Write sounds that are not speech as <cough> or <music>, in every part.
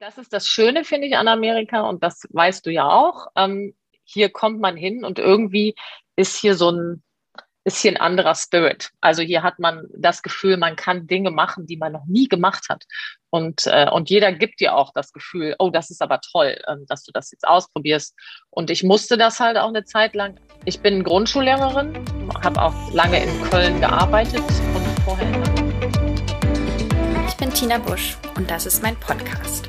Das ist das Schöne, finde ich, an Amerika und das weißt du ja auch. Ähm, hier kommt man hin und irgendwie ist hier so ein, ist hier ein anderer Spirit. Also hier hat man das Gefühl, man kann Dinge machen, die man noch nie gemacht hat. Und, äh, und jeder gibt dir auch das Gefühl, oh, das ist aber toll, äh, dass du das jetzt ausprobierst. Und ich musste das halt auch eine Zeit lang. Ich bin Grundschullehrerin, habe auch lange in Köln gearbeitet und vorher in Ich bin Tina Busch und das ist mein Podcast,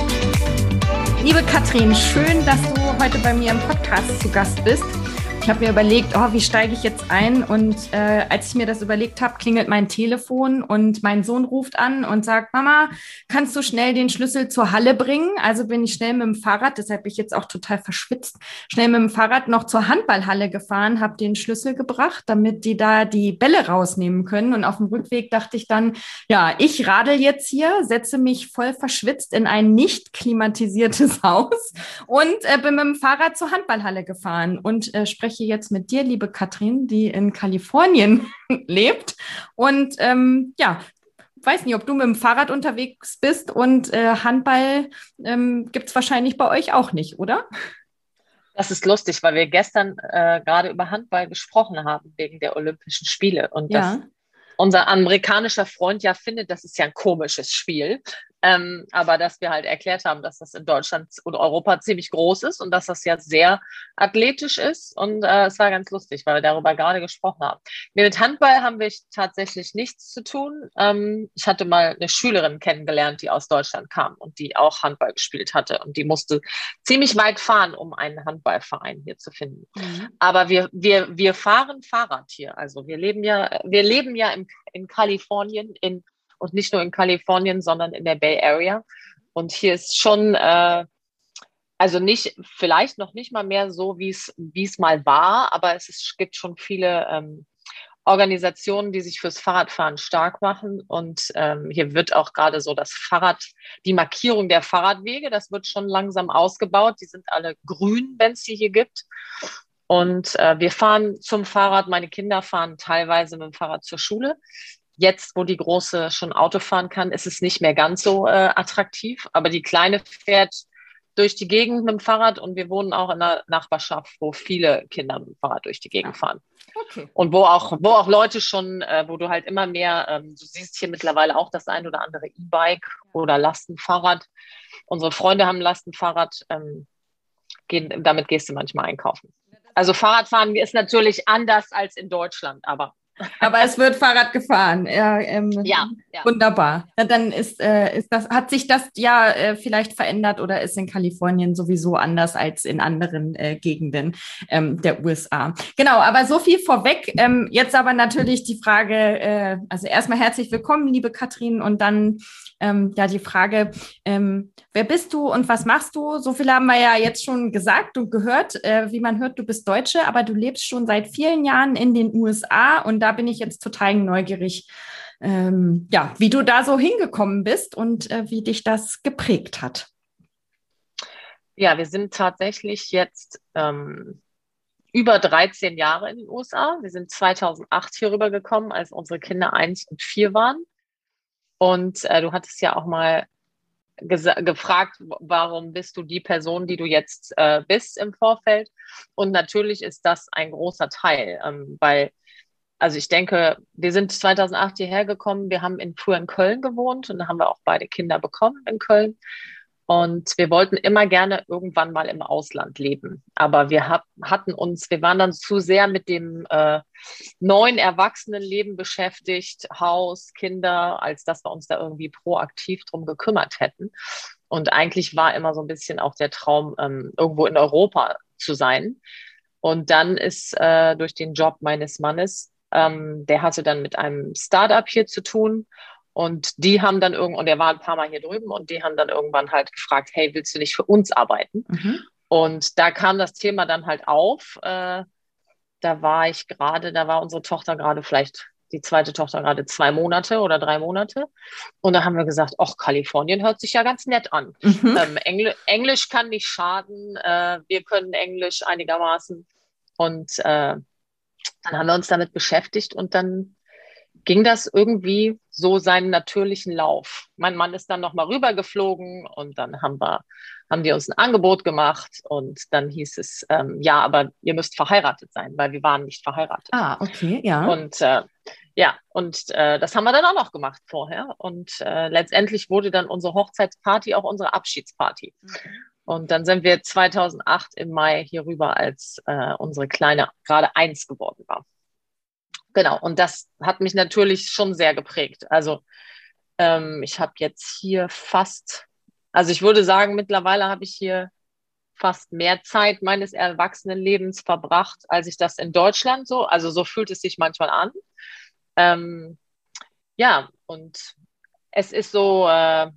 Liebe Katrin, schön, dass du heute bei mir im Podcast zu Gast bist. Ich habe mir überlegt, oh, wie steige ich jetzt ein? Und äh, als ich mir das überlegt habe, klingelt mein Telefon und mein Sohn ruft an und sagt, Mama, kannst du schnell den Schlüssel zur Halle bringen? Also bin ich schnell mit dem Fahrrad, deshalb bin ich jetzt auch total verschwitzt, schnell mit dem Fahrrad noch zur Handballhalle gefahren, habe den Schlüssel gebracht, damit die da die Bälle rausnehmen können. Und auf dem Rückweg dachte ich dann, ja, ich radel jetzt hier, setze mich voll verschwitzt in ein nicht klimatisiertes <laughs> Haus und äh, bin mit dem Fahrrad zur Handballhalle gefahren und äh, spreche spreche jetzt mit dir, liebe Katrin, die in Kalifornien <laughs> lebt. Und ähm, ja, weiß nicht, ob du mit dem Fahrrad unterwegs bist und äh, Handball ähm, gibt es wahrscheinlich bei euch auch nicht, oder? Das ist lustig, weil wir gestern äh, gerade über Handball gesprochen haben wegen der Olympischen Spiele und ja. dass unser amerikanischer Freund ja findet, das ist ja ein komisches Spiel. Ähm, aber dass wir halt erklärt haben, dass das in Deutschland und Europa ziemlich groß ist und dass das ja sehr athletisch ist. Und äh, es war ganz lustig, weil wir darüber gerade gesprochen haben. Mit Handball haben wir tatsächlich nichts zu tun. Ähm, ich hatte mal eine Schülerin kennengelernt, die aus Deutschland kam und die auch Handball gespielt hatte. Und die musste ziemlich weit fahren, um einen Handballverein hier zu finden. Mhm. Aber wir, wir, wir fahren Fahrrad hier. Also wir leben ja, wir leben ja im, in Kalifornien, in und nicht nur in Kalifornien, sondern in der Bay Area. Und hier ist schon, äh, also nicht, vielleicht noch nicht mal mehr so, wie es mal war, aber es ist, gibt schon viele ähm, Organisationen, die sich fürs Fahrradfahren stark machen. Und ähm, hier wird auch gerade so das Fahrrad, die Markierung der Fahrradwege, das wird schon langsam ausgebaut. Die sind alle grün, wenn es sie hier gibt. Und äh, wir fahren zum Fahrrad. Meine Kinder fahren teilweise mit dem Fahrrad zur Schule. Jetzt, wo die Große schon Auto fahren kann, ist es nicht mehr ganz so äh, attraktiv. Aber die Kleine fährt durch die Gegend mit dem Fahrrad und wir wohnen auch in einer Nachbarschaft, wo viele Kinder mit dem Fahrrad durch die Gegend fahren. Okay. Und wo auch, wo auch Leute schon, äh, wo du halt immer mehr, ähm, du siehst hier mittlerweile auch das ein oder andere E-Bike oder Lastenfahrrad. Unsere Freunde haben Lastenfahrrad, ähm, gehen, damit gehst du manchmal einkaufen. Also Fahrradfahren ist natürlich anders als in Deutschland, aber aber es wird Fahrrad gefahren. Ja, ähm, ja, ja. Wunderbar. Ja, dann ist, äh, ist das, hat sich das ja äh, vielleicht verändert oder ist in Kalifornien sowieso anders als in anderen äh, Gegenden ähm, der USA. Genau, aber so viel vorweg. Ähm, jetzt aber natürlich die Frage, äh, also erstmal herzlich willkommen, liebe Katrin, und dann ähm, ja die Frage, ähm, wer bist du und was machst du? So viel haben wir ja jetzt schon gesagt und gehört. Äh, wie man hört, du bist Deutsche, aber du lebst schon seit vielen Jahren in den USA und da bin ich jetzt total neugierig, ähm, ja, wie du da so hingekommen bist und äh, wie dich das geprägt hat. Ja, wir sind tatsächlich jetzt ähm, über 13 Jahre in den USA. Wir sind 2008 hier rübergekommen, als unsere Kinder eins und vier waren. Und äh, du hattest ja auch mal gefragt, warum bist du die Person, die du jetzt äh, bist im Vorfeld. Und natürlich ist das ein großer Teil, ähm, weil, also ich denke, wir sind 2008 hierher gekommen, wir haben in, früher in Köln gewohnt und da haben wir auch beide Kinder bekommen in Köln. Und wir wollten immer gerne irgendwann mal im Ausland leben. Aber wir hab, hatten uns, wir waren dann zu sehr mit dem äh, neuen Erwachsenenleben beschäftigt, Haus, Kinder, als dass wir uns da irgendwie proaktiv drum gekümmert hätten. Und eigentlich war immer so ein bisschen auch der Traum, ähm, irgendwo in Europa zu sein. Und dann ist äh, durch den Job meines Mannes, ähm, der hatte dann mit einem Startup hier zu tun und die haben dann irgendwann, und der war ein paar Mal hier drüben, und die haben dann irgendwann halt gefragt, hey, willst du nicht für uns arbeiten? Mhm. Und da kam das Thema dann halt auf. Äh, da war ich gerade, da war unsere Tochter gerade vielleicht die zweite Tochter gerade zwei Monate oder drei Monate. Und da haben wir gesagt, ach, Kalifornien hört sich ja ganz nett an. Mhm. Ähm, Engl Englisch kann nicht schaden. Äh, wir können Englisch einigermaßen. Und äh, dann haben wir uns damit beschäftigt und dann ging das irgendwie so seinen natürlichen Lauf. Mein Mann ist dann nochmal rübergeflogen und dann haben wir, haben die uns ein Angebot gemacht und dann hieß es, ähm, ja, aber ihr müsst verheiratet sein, weil wir waren nicht verheiratet. Ah, okay, ja. Und äh, ja, und äh, das haben wir dann auch noch gemacht vorher. Und äh, letztendlich wurde dann unsere Hochzeitsparty auch unsere Abschiedsparty. Mhm. Und dann sind wir 2008 im Mai hier rüber, als äh, unsere Kleine gerade eins geworden war. Genau, und das hat mich natürlich schon sehr geprägt. Also ähm, ich habe jetzt hier fast, also ich würde sagen, mittlerweile habe ich hier fast mehr Zeit meines Erwachsenenlebens verbracht, als ich das in Deutschland so. Also so fühlt es sich manchmal an. Ähm, ja, und es ist so äh,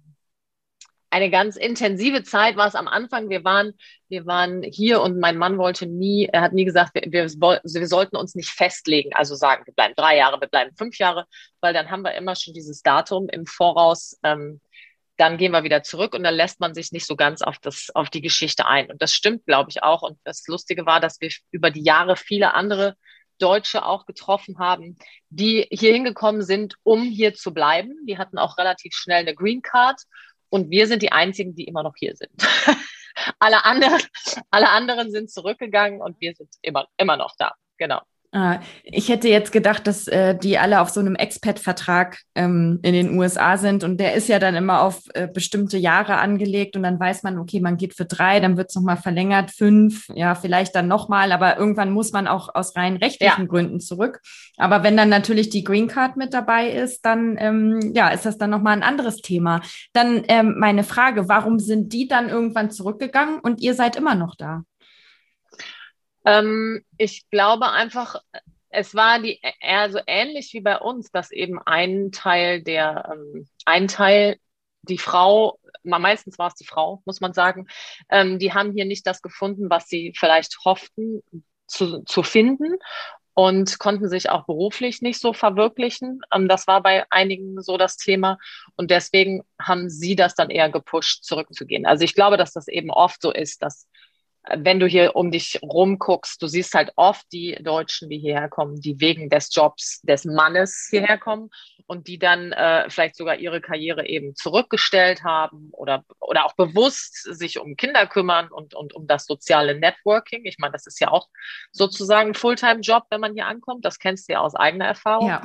eine ganz intensive Zeit war es am Anfang. Wir waren, wir waren hier und mein Mann wollte nie, er hat nie gesagt, wir, wir, wir sollten uns nicht festlegen, also sagen, wir bleiben drei Jahre, wir bleiben fünf Jahre, weil dann haben wir immer schon dieses Datum im Voraus. Ähm, dann gehen wir wieder zurück und dann lässt man sich nicht so ganz auf das, auf die Geschichte ein. Und das stimmt, glaube ich, auch. Und das Lustige war, dass wir über die Jahre viele andere Deutsche auch getroffen haben, die hier hingekommen sind, um hier zu bleiben. Die hatten auch relativ schnell eine Green Card und wir sind die einzigen, die immer noch hier sind. <laughs> alle anderen, alle anderen sind zurückgegangen und wir sind immer, immer noch da. Genau. Ah, ich hätte jetzt gedacht, dass äh, die alle auf so einem Expat-Vertrag ähm, in den USA sind und der ist ja dann immer auf äh, bestimmte Jahre angelegt und dann weiß man, okay, man geht für drei, dann wird es nochmal verlängert, fünf, ja, vielleicht dann nochmal, aber irgendwann muss man auch aus rein rechtlichen ja. Gründen zurück. Aber wenn dann natürlich die Green Card mit dabei ist, dann ähm, ja, ist das dann nochmal ein anderes Thema. Dann ähm, meine Frage, warum sind die dann irgendwann zurückgegangen und ihr seid immer noch da? Ähm, ich glaube einfach, es war die eher so ähnlich wie bei uns, dass eben ein Teil der, ähm, ein Teil, die Frau, meistens war es die Frau, muss man sagen, ähm, die haben hier nicht das gefunden, was sie vielleicht hofften zu, zu finden und konnten sich auch beruflich nicht so verwirklichen. Ähm, das war bei einigen so das Thema. Und deswegen haben sie das dann eher gepusht, zurückzugehen. Also ich glaube, dass das eben oft so ist, dass wenn du hier um dich rumguckst, du siehst halt oft die Deutschen, die hierher kommen, die wegen des Jobs des Mannes hierher kommen und die dann äh, vielleicht sogar ihre Karriere eben zurückgestellt haben oder, oder auch bewusst sich um Kinder kümmern und, und um das soziale Networking. Ich meine, das ist ja auch sozusagen ein Fulltime-Job, wenn man hier ankommt. Das kennst du ja aus eigener Erfahrung. Ja.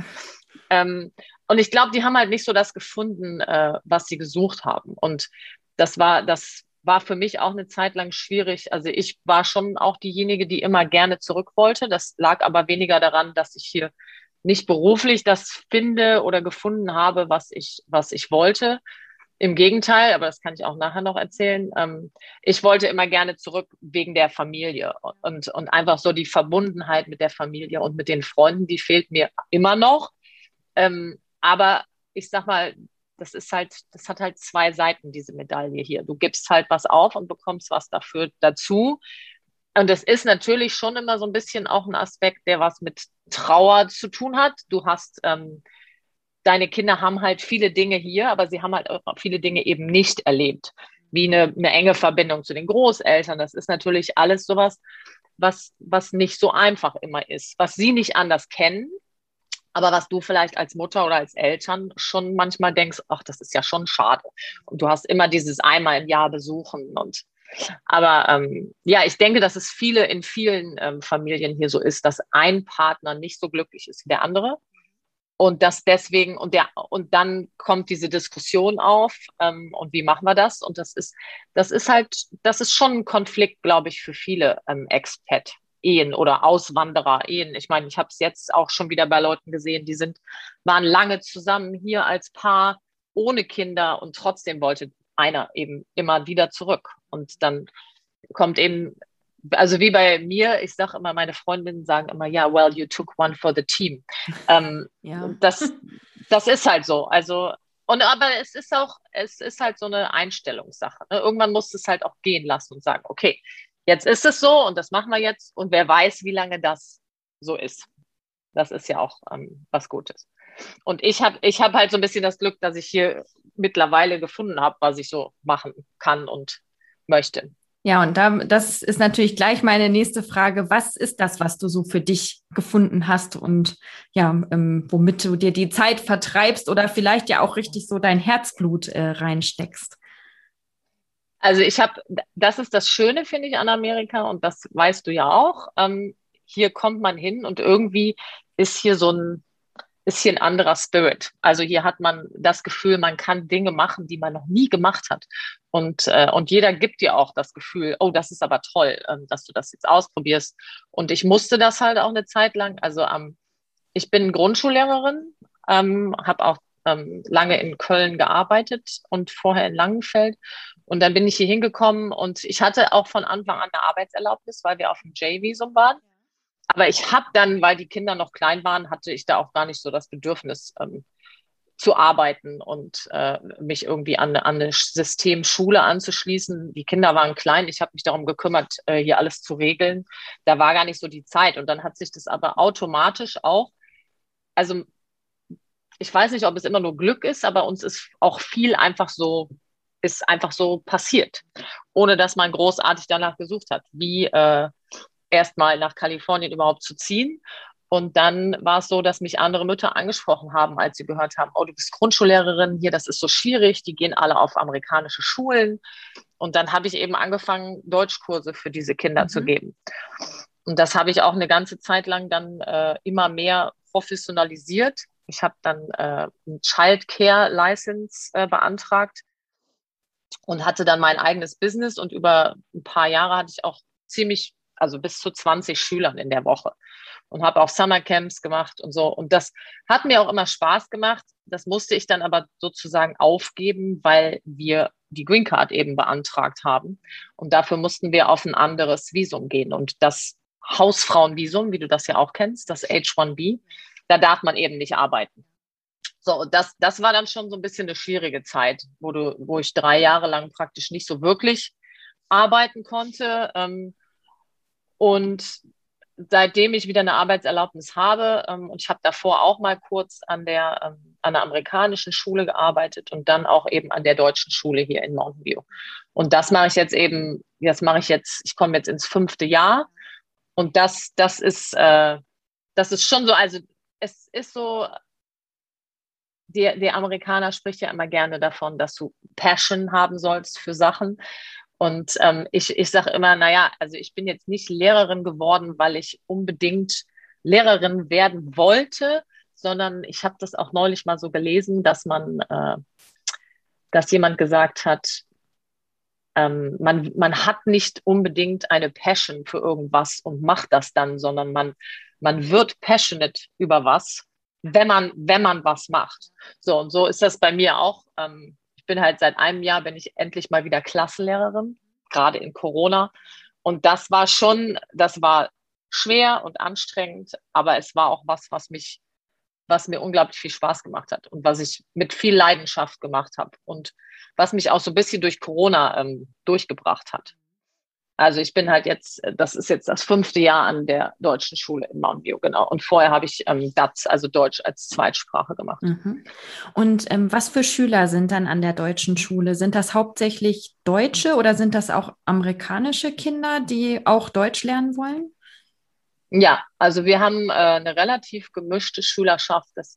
Ähm, und ich glaube, die haben halt nicht so das gefunden, äh, was sie gesucht haben. Und das war, das war für mich auch eine Zeit lang schwierig. Also ich war schon auch diejenige, die immer gerne zurück wollte. Das lag aber weniger daran, dass ich hier nicht beruflich das finde oder gefunden habe, was ich, was ich wollte. Im Gegenteil, aber das kann ich auch nachher noch erzählen. Ähm, ich wollte immer gerne zurück wegen der Familie und, und einfach so die Verbundenheit mit der Familie und mit den Freunden, die fehlt mir immer noch. Ähm, aber ich sag mal, das ist halt, das hat halt zwei Seiten, diese Medaille hier. Du gibst halt was auf und bekommst was dafür dazu. Und das ist natürlich schon immer so ein bisschen auch ein Aspekt, der was mit Trauer zu tun hat. Du hast, ähm, deine Kinder haben halt viele Dinge hier, aber sie haben halt auch viele Dinge eben nicht erlebt. Wie eine, eine enge Verbindung zu den Großeltern. Das ist natürlich alles sowas, was, was nicht so einfach immer ist, was sie nicht anders kennen aber was du vielleicht als Mutter oder als Eltern schon manchmal denkst, ach, das ist ja schon schade. Und du hast immer dieses einmal im Jahr besuchen und aber ähm, ja, ich denke, dass es viele in vielen ähm, Familien hier so ist, dass ein Partner nicht so glücklich ist wie der andere. Und das deswegen, und der, und dann kommt diese Diskussion auf, ähm, und wie machen wir das? Und das ist, das ist halt, das ist schon ein Konflikt, glaube ich, für viele ähm, Expat Ehen oder Auswanderer-Ehen. Ich meine, ich habe es jetzt auch schon wieder bei Leuten gesehen, die sind, waren lange zusammen hier als Paar ohne Kinder und trotzdem wollte einer eben immer wieder zurück. Und dann kommt eben, also wie bei mir, ich sage immer, meine Freundinnen sagen immer, ja, well, you took one for the team. <laughs> ähm, ja. das, das ist halt so. Also, und aber es ist auch, es ist halt so eine Einstellungssache. Ne? Irgendwann musst du es halt auch gehen lassen und sagen, okay, jetzt ist es so und das machen wir jetzt und wer weiß, wie lange das so ist. Das ist ja auch ähm, was Gutes. Und ich habe ich hab halt so ein bisschen das Glück, dass ich hier mittlerweile gefunden habe, was ich so machen kann und möchte. Ja, und da, das ist natürlich gleich meine nächste Frage. Was ist das, was du so für dich gefunden hast und ja, ähm, womit du dir die Zeit vertreibst oder vielleicht ja auch richtig so dein Herzblut äh, reinsteckst? Also ich habe, das ist das Schöne, finde ich, an Amerika und das weißt du ja auch. Ähm, hier kommt man hin und irgendwie ist hier so ein, ist hier ein anderer Spirit. Also hier hat man das Gefühl, man kann Dinge machen, die man noch nie gemacht hat. Und, äh, und jeder gibt dir auch das Gefühl, oh, das ist aber toll, ähm, dass du das jetzt ausprobierst. Und ich musste das halt auch eine Zeit lang. Also ähm, ich bin Grundschullehrerin, ähm, habe auch ähm, lange in Köln gearbeitet und vorher in Langenfeld. Und dann bin ich hier hingekommen und ich hatte auch von Anfang an eine Arbeitserlaubnis, weil wir auf dem J-Visum waren. Aber ich habe dann, weil die Kinder noch klein waren, hatte ich da auch gar nicht so das Bedürfnis ähm, zu arbeiten und äh, mich irgendwie an, an eine Systemschule anzuschließen. Die Kinder waren klein, ich habe mich darum gekümmert, äh, hier alles zu regeln. Da war gar nicht so die Zeit. Und dann hat sich das aber automatisch auch, also ich weiß nicht, ob es immer nur Glück ist, aber uns ist auch viel einfach so, ist einfach so passiert, ohne dass man großartig danach gesucht hat. Wie äh, erstmal nach Kalifornien überhaupt zu ziehen. Und dann war es so, dass mich andere Mütter angesprochen haben, als sie gehört haben, oh, du bist Grundschullehrerin hier, das ist so schwierig, die gehen alle auf amerikanische Schulen. Und dann habe ich eben angefangen, Deutschkurse für diese Kinder mhm. zu geben. Und das habe ich auch eine ganze Zeit lang dann äh, immer mehr professionalisiert. Ich habe dann äh, ein Child Care License äh, beantragt und hatte dann mein eigenes Business. Und über ein paar Jahre hatte ich auch ziemlich also bis zu 20 Schülern in der Woche und habe auch Summercamps gemacht und so. Und das hat mir auch immer Spaß gemacht. Das musste ich dann aber sozusagen aufgeben, weil wir die Green Card eben beantragt haben. Und dafür mussten wir auf ein anderes Visum gehen. Und das Hausfrauenvisum, wie du das ja auch kennst, das H1B, da darf man eben nicht arbeiten. So, das, das war dann schon so ein bisschen eine schwierige Zeit, wo, du, wo ich drei Jahre lang praktisch nicht so wirklich arbeiten konnte. Ähm, und seitdem ich wieder eine Arbeitserlaubnis habe, ähm, und ich habe davor auch mal kurz an der, ähm, an der amerikanischen Schule gearbeitet und dann auch eben an der deutschen Schule hier in Mountain View. Und das mache ich jetzt eben, das mache ich jetzt, ich komme jetzt ins fünfte Jahr. Und das, das ist, äh, das ist schon so, also es ist so, der, der Amerikaner spricht ja immer gerne davon, dass du Passion haben sollst für Sachen. Und ähm, ich, ich sage immer, naja, also ich bin jetzt nicht Lehrerin geworden, weil ich unbedingt Lehrerin werden wollte, sondern ich habe das auch neulich mal so gelesen, dass man, äh, dass jemand gesagt hat, ähm, man, man hat nicht unbedingt eine Passion für irgendwas und macht das dann, sondern man, man wird passionate über was, wenn man, wenn man was macht. So, und so ist das bei mir auch. Ähm, bin halt seit einem Jahr, bin ich endlich mal wieder Klassenlehrerin, gerade in Corona. Und das war schon, das war schwer und anstrengend, aber es war auch was, was mich, was mir unglaublich viel Spaß gemacht hat und was ich mit viel Leidenschaft gemacht habe und was mich auch so ein bisschen durch Corona ähm, durchgebracht hat. Also ich bin halt jetzt, das ist jetzt das fünfte Jahr an der deutschen Schule in Mount View, genau. Und vorher habe ich ähm, DATS, also Deutsch als Zweitsprache gemacht. Mhm. Und ähm, was für Schüler sind dann an der deutschen Schule? Sind das hauptsächlich Deutsche oder sind das auch amerikanische Kinder, die auch Deutsch lernen wollen? Ja, also wir haben äh, eine relativ gemischte Schülerschaft. Das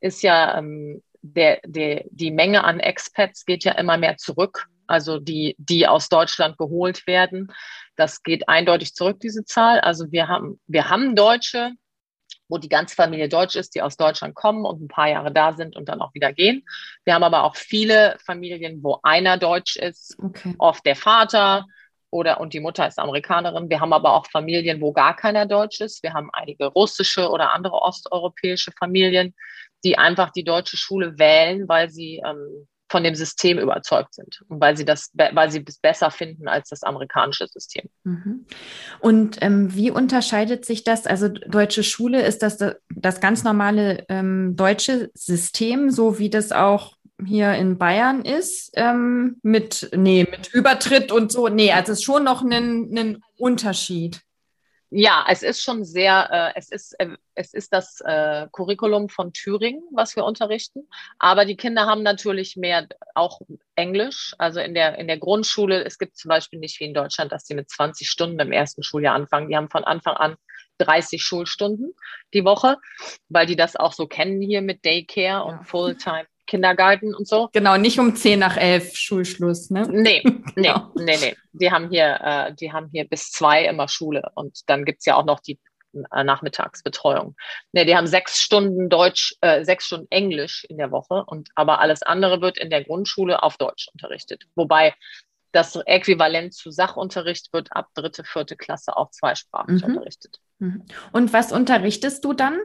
ist ja ähm, der, der, die Menge an Expats geht ja immer mehr zurück also die, die aus Deutschland geholt werden. Das geht eindeutig zurück, diese Zahl. Also wir haben, wir haben Deutsche, wo die ganze Familie deutsch ist, die aus Deutschland kommen und ein paar Jahre da sind und dann auch wieder gehen. Wir haben aber auch viele Familien, wo einer deutsch ist, okay. oft der Vater oder und die Mutter ist Amerikanerin. Wir haben aber auch Familien, wo gar keiner deutsch ist. Wir haben einige russische oder andere osteuropäische Familien, die einfach die deutsche Schule wählen, weil sie ähm, von dem System überzeugt sind weil sie das, weil sie es besser finden als das amerikanische System. Mhm. Und ähm, wie unterscheidet sich das? Also deutsche Schule ist das das ganz normale ähm, deutsche System, so wie das auch hier in Bayern ist, ähm, mit, nee, mit Übertritt und so. Nee, also es ist schon noch ein, ein Unterschied. Ja, es ist schon sehr, äh, es ist, äh, es ist das äh, Curriculum von Thüringen, was wir unterrichten. Aber die Kinder haben natürlich mehr auch Englisch. Also in der, in der Grundschule, es gibt zum Beispiel nicht wie in Deutschland, dass sie mit 20 Stunden im ersten Schuljahr anfangen. Die haben von Anfang an 30 Schulstunden die Woche, weil die das auch so kennen hier mit Daycare und Fulltime Kindergarten und so. Genau, nicht um 10 nach 11 Schulschluss, ne? Nee, nee, <laughs> genau. nee, nee. Die haben hier, äh, die haben hier bis zwei immer Schule und dann gibt's ja auch noch die äh, Nachmittagsbetreuung. Nee, die haben sechs Stunden Deutsch, äh, sechs Stunden Englisch in der Woche und aber alles andere wird in der Grundschule auf Deutsch unterrichtet. Wobei das Äquivalent zu Sachunterricht wird ab dritte, vierte Klasse auch zweisprachig mhm. unterrichtet. Mhm. Und was unterrichtest du dann?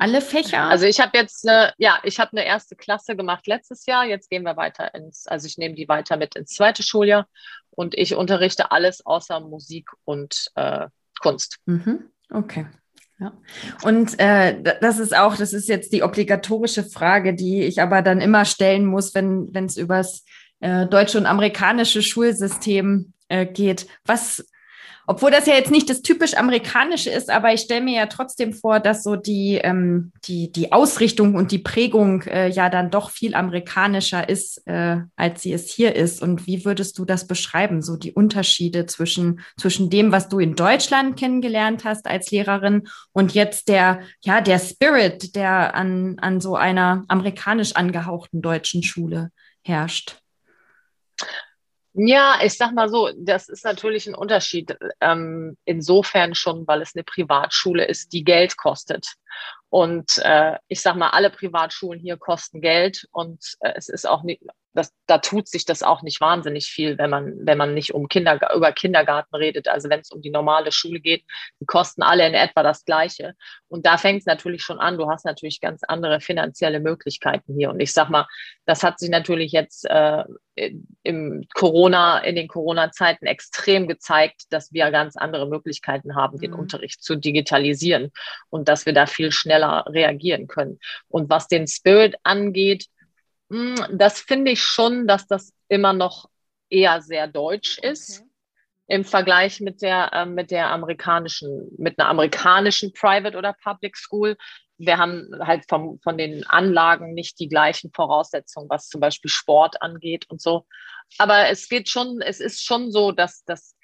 Alle Fächer? Also ich habe jetzt eine, ja, ich habe eine erste Klasse gemacht letztes Jahr. Jetzt gehen wir weiter ins, also ich nehme die weiter mit ins zweite Schuljahr und ich unterrichte alles außer Musik und äh, Kunst. Mhm. Okay. Ja. Und äh, das ist auch, das ist jetzt die obligatorische Frage, die ich aber dann immer stellen muss, wenn es übers äh, deutsche und amerikanische Schulsystem äh, geht. Was obwohl das ja jetzt nicht das typisch amerikanische ist, aber ich stelle mir ja trotzdem vor, dass so die, ähm, die, die Ausrichtung und die Prägung äh, ja dann doch viel amerikanischer ist, äh, als sie es hier ist. Und wie würdest du das beschreiben, so die Unterschiede zwischen, zwischen dem, was du in Deutschland kennengelernt hast als Lehrerin und jetzt der, ja, der Spirit, der an, an so einer amerikanisch angehauchten deutschen Schule herrscht? Ja, ich sag mal so, das ist natürlich ein Unterschied. Ähm, insofern schon, weil es eine Privatschule ist, die Geld kostet. Und äh, ich sag mal, alle Privatschulen hier kosten Geld und äh, es ist auch nicht, das, da tut sich das auch nicht wahnsinnig viel, wenn man, wenn man nicht um Kinder, über Kindergarten redet. Also wenn es um die normale Schule geht, die kosten alle in etwa das Gleiche. Und da fängt es natürlich schon an. Du hast natürlich ganz andere finanzielle Möglichkeiten hier. Und ich sag mal, das hat sich natürlich jetzt äh, im Corona, in den Corona-Zeiten extrem gezeigt, dass wir ganz andere Möglichkeiten haben, den mhm. Unterricht zu digitalisieren und dass wir da viel schneller reagieren können. Und was den Spirit angeht, das finde ich schon, dass das immer noch eher sehr deutsch ist. Okay. Im Vergleich mit der, äh, mit der amerikanischen, mit einer amerikanischen Private oder Public School. Wir haben halt vom, von den Anlagen nicht die gleichen Voraussetzungen, was zum Beispiel Sport angeht und so. Aber es geht schon, es ist schon so, dass, dass,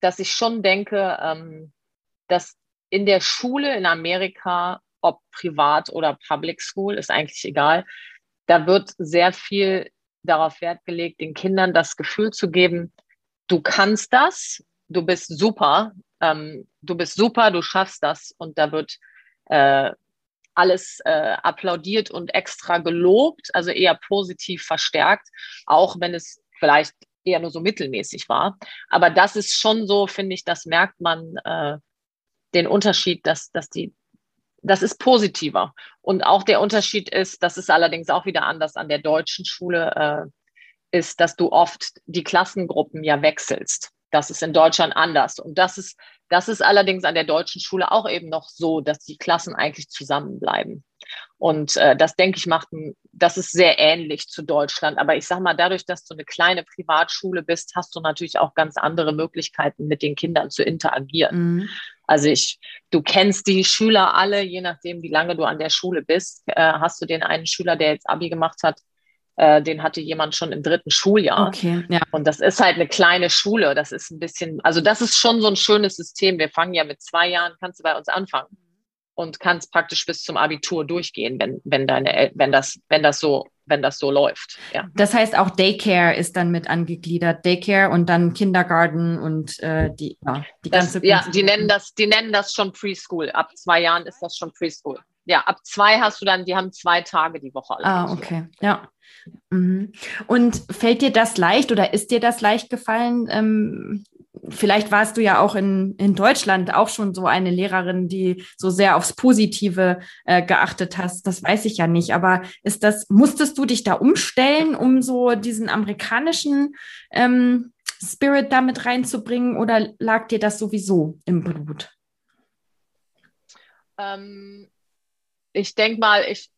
dass ich schon denke, ähm, dass in der Schule in Amerika, ob privat oder Public School, ist eigentlich egal, da wird sehr viel darauf Wert gelegt, den Kindern das Gefühl zu geben, du kannst das, du bist super, ähm, du bist super, du schaffst das und da wird äh, alles äh, applaudiert und extra gelobt, also eher positiv verstärkt, auch wenn es vielleicht eher nur so mittelmäßig war. Aber das ist schon so, finde ich, das merkt man äh, den Unterschied, dass, dass die das ist positiver. Und auch der Unterschied ist, das ist allerdings auch wieder anders an der deutschen Schule, äh, ist, dass du oft die Klassengruppen ja wechselst. Das ist in Deutschland anders. Und das ist, das ist allerdings an der deutschen Schule auch eben noch so, dass die Klassen eigentlich zusammenbleiben. Und äh, das denke ich macht, das ist sehr ähnlich zu Deutschland. Aber ich sage mal, dadurch, dass du eine kleine Privatschule bist, hast du natürlich auch ganz andere Möglichkeiten, mit den Kindern zu interagieren. Mhm. Also ich, du kennst die Schüler alle, je nachdem, wie lange du an der Schule bist. Äh, hast du den einen Schüler, der jetzt Abi gemacht hat, äh, den hatte jemand schon im dritten Schuljahr. Okay, ja. Und das ist halt eine kleine Schule. Das ist ein bisschen, also das ist schon so ein schönes System. Wir fangen ja mit zwei Jahren, kannst du bei uns anfangen und kannst praktisch bis zum Abitur durchgehen, wenn, wenn deine, wenn das, wenn das so wenn das so läuft. Ja. Das heißt, auch Daycare ist dann mit angegliedert. Daycare und dann Kindergarten und äh, die, ja, die das, ganze. Ja, die nennen das, die nennen das schon Preschool. Ab zwei Jahren ist das schon Preschool. Ja, ab zwei hast du dann, die haben zwei Tage die Woche. Ah, okay, ja. Mhm. Und fällt dir das leicht oder ist dir das leicht gefallen, ähm, vielleicht warst du ja auch in, in Deutschland auch schon so eine Lehrerin, die so sehr aufs Positive äh, geachtet hast. Das weiß ich ja nicht. Aber ist das, musstest du dich da umstellen, um so diesen amerikanischen ähm, Spirit damit reinzubringen oder lag dir das sowieso im Blut? Ähm, ich denke mal, ich,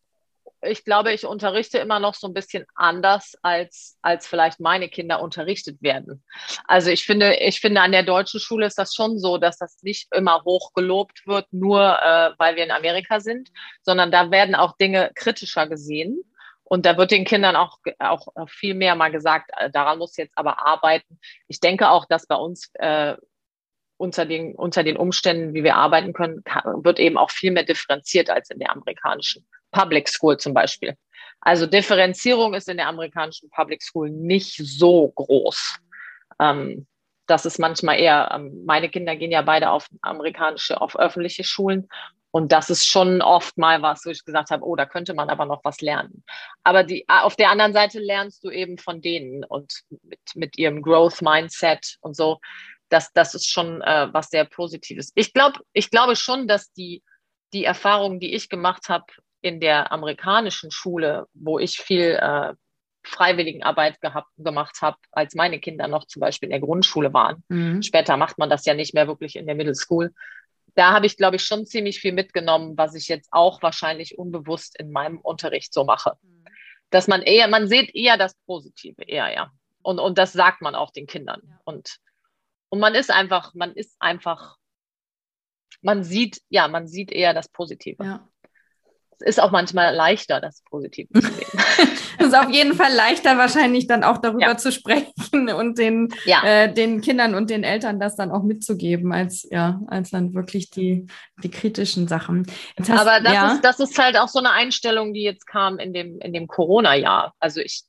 ich glaube, ich unterrichte immer noch so ein bisschen anders, als, als vielleicht meine Kinder unterrichtet werden. Also ich finde, ich finde, an der deutschen Schule ist das schon so, dass das nicht immer hoch gelobt wird, nur äh, weil wir in Amerika sind, sondern da werden auch Dinge kritischer gesehen. Und da wird den Kindern auch, auch viel mehr mal gesagt, äh, daran muss jetzt aber arbeiten. Ich denke auch, dass bei uns äh, unter den, unter den Umständen, wie wir arbeiten können, wird eben auch viel mehr differenziert als in der amerikanischen Public School zum Beispiel. Also Differenzierung ist in der amerikanischen Public School nicht so groß. Ähm, das ist manchmal eher, ähm, meine Kinder gehen ja beide auf amerikanische, auf öffentliche Schulen. Und das ist schon oft mal was, wo ich gesagt habe, oh, da könnte man aber noch was lernen. Aber die, auf der anderen Seite lernst du eben von denen und mit, mit ihrem Growth Mindset und so. Das, das ist schon äh, was sehr Positives. Ich glaube, ich glaube schon, dass die, die Erfahrungen, die ich gemacht habe, in der amerikanischen Schule, wo ich viel äh, Freiwilligenarbeit gehabt, gemacht habe, als meine Kinder noch zum Beispiel in der Grundschule waren. Mhm. Später macht man das ja nicht mehr wirklich in der Middle School. Da habe ich, glaube ich, schon ziemlich viel mitgenommen, was ich jetzt auch wahrscheinlich unbewusst in meinem Unterricht so mache. Mhm. Dass man eher, man sieht eher das Positive, eher, ja. Und, und das sagt man auch den Kindern. Ja. Und, und man ist einfach, man ist einfach, man sieht, ja, man sieht eher das Positive. Ja ist auch manchmal leichter, das Positive zu sehen. <laughs> es ist auf jeden Fall leichter, wahrscheinlich dann auch darüber ja. zu sprechen und den, ja. äh, den Kindern und den Eltern das dann auch mitzugeben, als, ja, als dann wirklich die, die kritischen Sachen. Hast, Aber das, ja. ist, das ist halt auch so eine Einstellung, die jetzt kam in dem, in dem Corona-Jahr. Also ich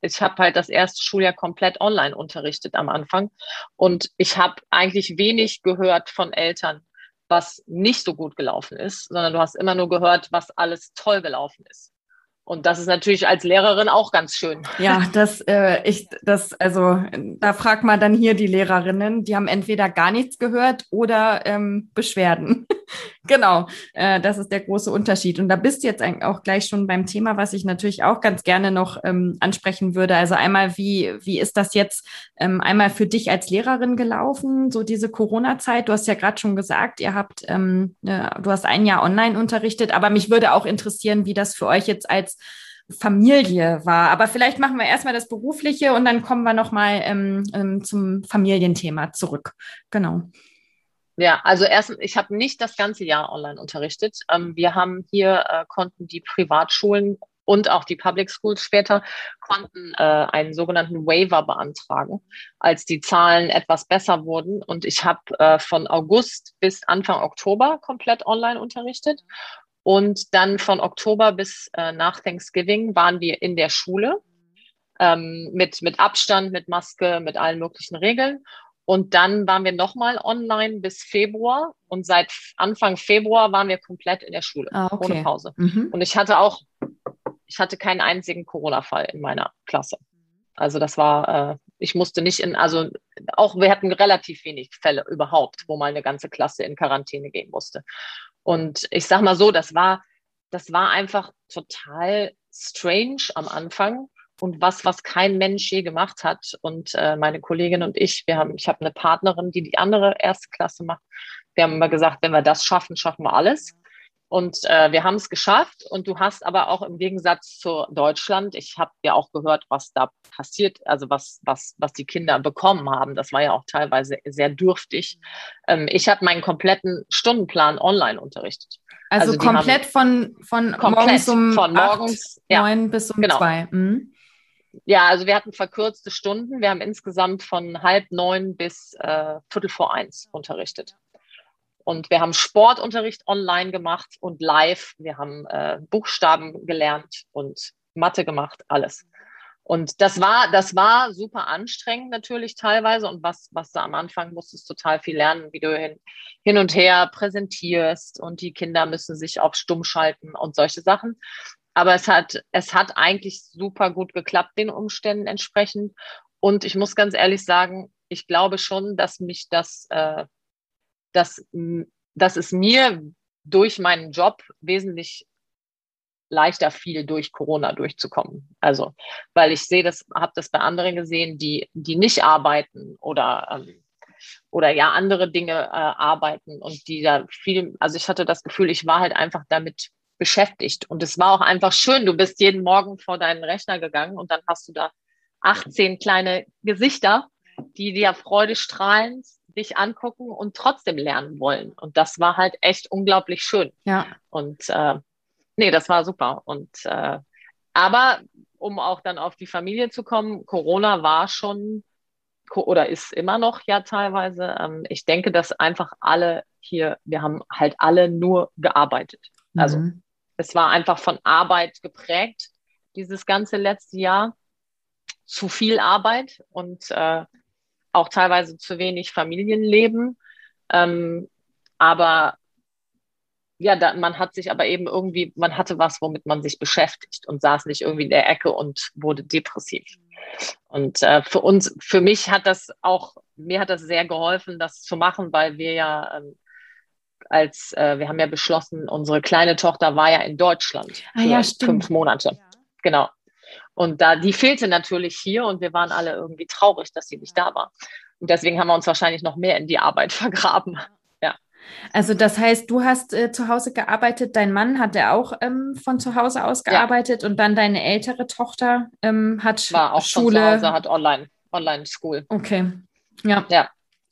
ich habe halt das erste Schuljahr komplett online unterrichtet am Anfang und ich habe eigentlich wenig gehört von Eltern, was nicht so gut gelaufen ist, sondern du hast immer nur gehört, was alles toll gelaufen ist. Und das ist natürlich als Lehrerin auch ganz schön. Ja, <laughs> das, äh, ich, das, also da fragt man dann hier die Lehrerinnen, die haben entweder gar nichts gehört oder ähm, Beschwerden. <laughs> <laughs> genau, äh, das ist der große Unterschied. Und da bist du jetzt auch gleich schon beim Thema, was ich natürlich auch ganz gerne noch ähm, ansprechen würde. Also einmal, wie, wie ist das jetzt ähm, einmal für dich als Lehrerin gelaufen, so diese Corona-Zeit? Du hast ja gerade schon gesagt, ihr habt, ähm, äh, du hast ein Jahr online unterrichtet, aber mich würde auch interessieren, wie das für euch jetzt als Familie war. Aber vielleicht machen wir erstmal das Berufliche und dann kommen wir nochmal ähm, ähm, zum Familienthema zurück. Genau. Ja, also erstens, ich habe nicht das ganze Jahr online unterrichtet. Ähm, wir haben hier, äh, konnten die Privatschulen und auch die Public Schools später konnten äh, einen sogenannten Waiver beantragen, als die Zahlen etwas besser wurden. Und ich habe äh, von August bis Anfang Oktober komplett online unterrichtet. Und dann von Oktober bis äh, nach Thanksgiving waren wir in der Schule ähm, mit, mit Abstand, mit Maske, mit allen möglichen Regeln. Und dann waren wir nochmal online bis Februar. Und seit Anfang Februar waren wir komplett in der Schule, ah, okay. ohne Pause. Mhm. Und ich hatte auch, ich hatte keinen einzigen Corona-Fall in meiner Klasse. Also das war, äh, ich musste nicht in, also auch wir hatten relativ wenig Fälle überhaupt, wo mal eine ganze Klasse in Quarantäne gehen musste. Und ich sag mal so, das war, das war einfach total strange am Anfang und was, was kein Mensch je gemacht hat. Und äh, meine Kollegin und ich, wir haben, ich habe eine Partnerin, die die andere erste Klasse macht. Wir haben immer gesagt, wenn wir das schaffen, schaffen wir alles. Und äh, wir haben es geschafft. Und du hast aber auch im Gegensatz zu Deutschland, ich habe ja auch gehört, was da passiert, also was, was, was die Kinder bekommen haben. Das war ja auch teilweise sehr dürftig. Ähm, ich habe meinen kompletten Stundenplan online unterrichtet. Also, also komplett von, von komplett morgens um von morgens, acht, neun ja, bis um genau. zwei. Mhm. Ja, also wir hatten verkürzte Stunden. Wir haben insgesamt von halb neun bis äh, viertel vor eins unterrichtet. Und wir haben Sportunterricht online gemacht und live. Wir haben äh, Buchstaben gelernt und Mathe gemacht, alles. Und das war, das war super anstrengend natürlich teilweise. Und was, was du am Anfang musstest total viel lernen, wie du hin, hin und her präsentierst und die Kinder müssen sich auf stumm schalten und solche Sachen. Aber es hat, es hat eigentlich super gut geklappt, den Umständen entsprechend. Und ich muss ganz ehrlich sagen, ich glaube schon, dass mich das äh, dass, dass es mir durch meinen Job wesentlich leichter fiel, durch Corona durchzukommen. Also, weil ich sehe das, habe das bei anderen gesehen, die, die nicht arbeiten oder, ähm, oder ja andere Dinge äh, arbeiten und die da viel, also ich hatte das Gefühl, ich war halt einfach damit beschäftigt. Und es war auch einfach schön. Du bist jeden Morgen vor deinen Rechner gegangen und dann hast du da 18 kleine Gesichter, die dir freudestrahlend dich angucken und trotzdem lernen wollen. Und das war halt echt unglaublich schön. Ja. Und äh, nee, das war super. Und äh, aber um auch dann auf die Familie zu kommen, Corona war schon oder ist immer noch ja teilweise. Ähm, ich denke, dass einfach alle hier, wir haben halt alle nur gearbeitet. Also mhm. Es war einfach von Arbeit geprägt, dieses ganze letzte Jahr. Zu viel Arbeit und äh, auch teilweise zu wenig Familienleben. Ähm, aber ja, da, man hat sich aber eben irgendwie, man hatte was, womit man sich beschäftigt und saß nicht irgendwie in der Ecke und wurde depressiv. Und äh, für uns, für mich hat das auch, mir hat das sehr geholfen, das zu machen, weil wir ja ähm, als, äh, wir haben ja beschlossen, unsere kleine Tochter war ja in Deutschland ah, ja, fünf Monate. Ja. Genau. Und da, die fehlte natürlich hier und wir waren alle irgendwie traurig, dass sie nicht da war. Und deswegen haben wir uns wahrscheinlich noch mehr in die Arbeit <laughs> vergraben. Ja. Also das heißt, du hast äh, zu Hause gearbeitet, dein Mann hat er auch ähm, von zu Hause aus gearbeitet ja. und dann deine ältere Tochter ähm, hat War auch Schule. Von zu Hause, hat Online, Online School. Okay. Ja. Ja,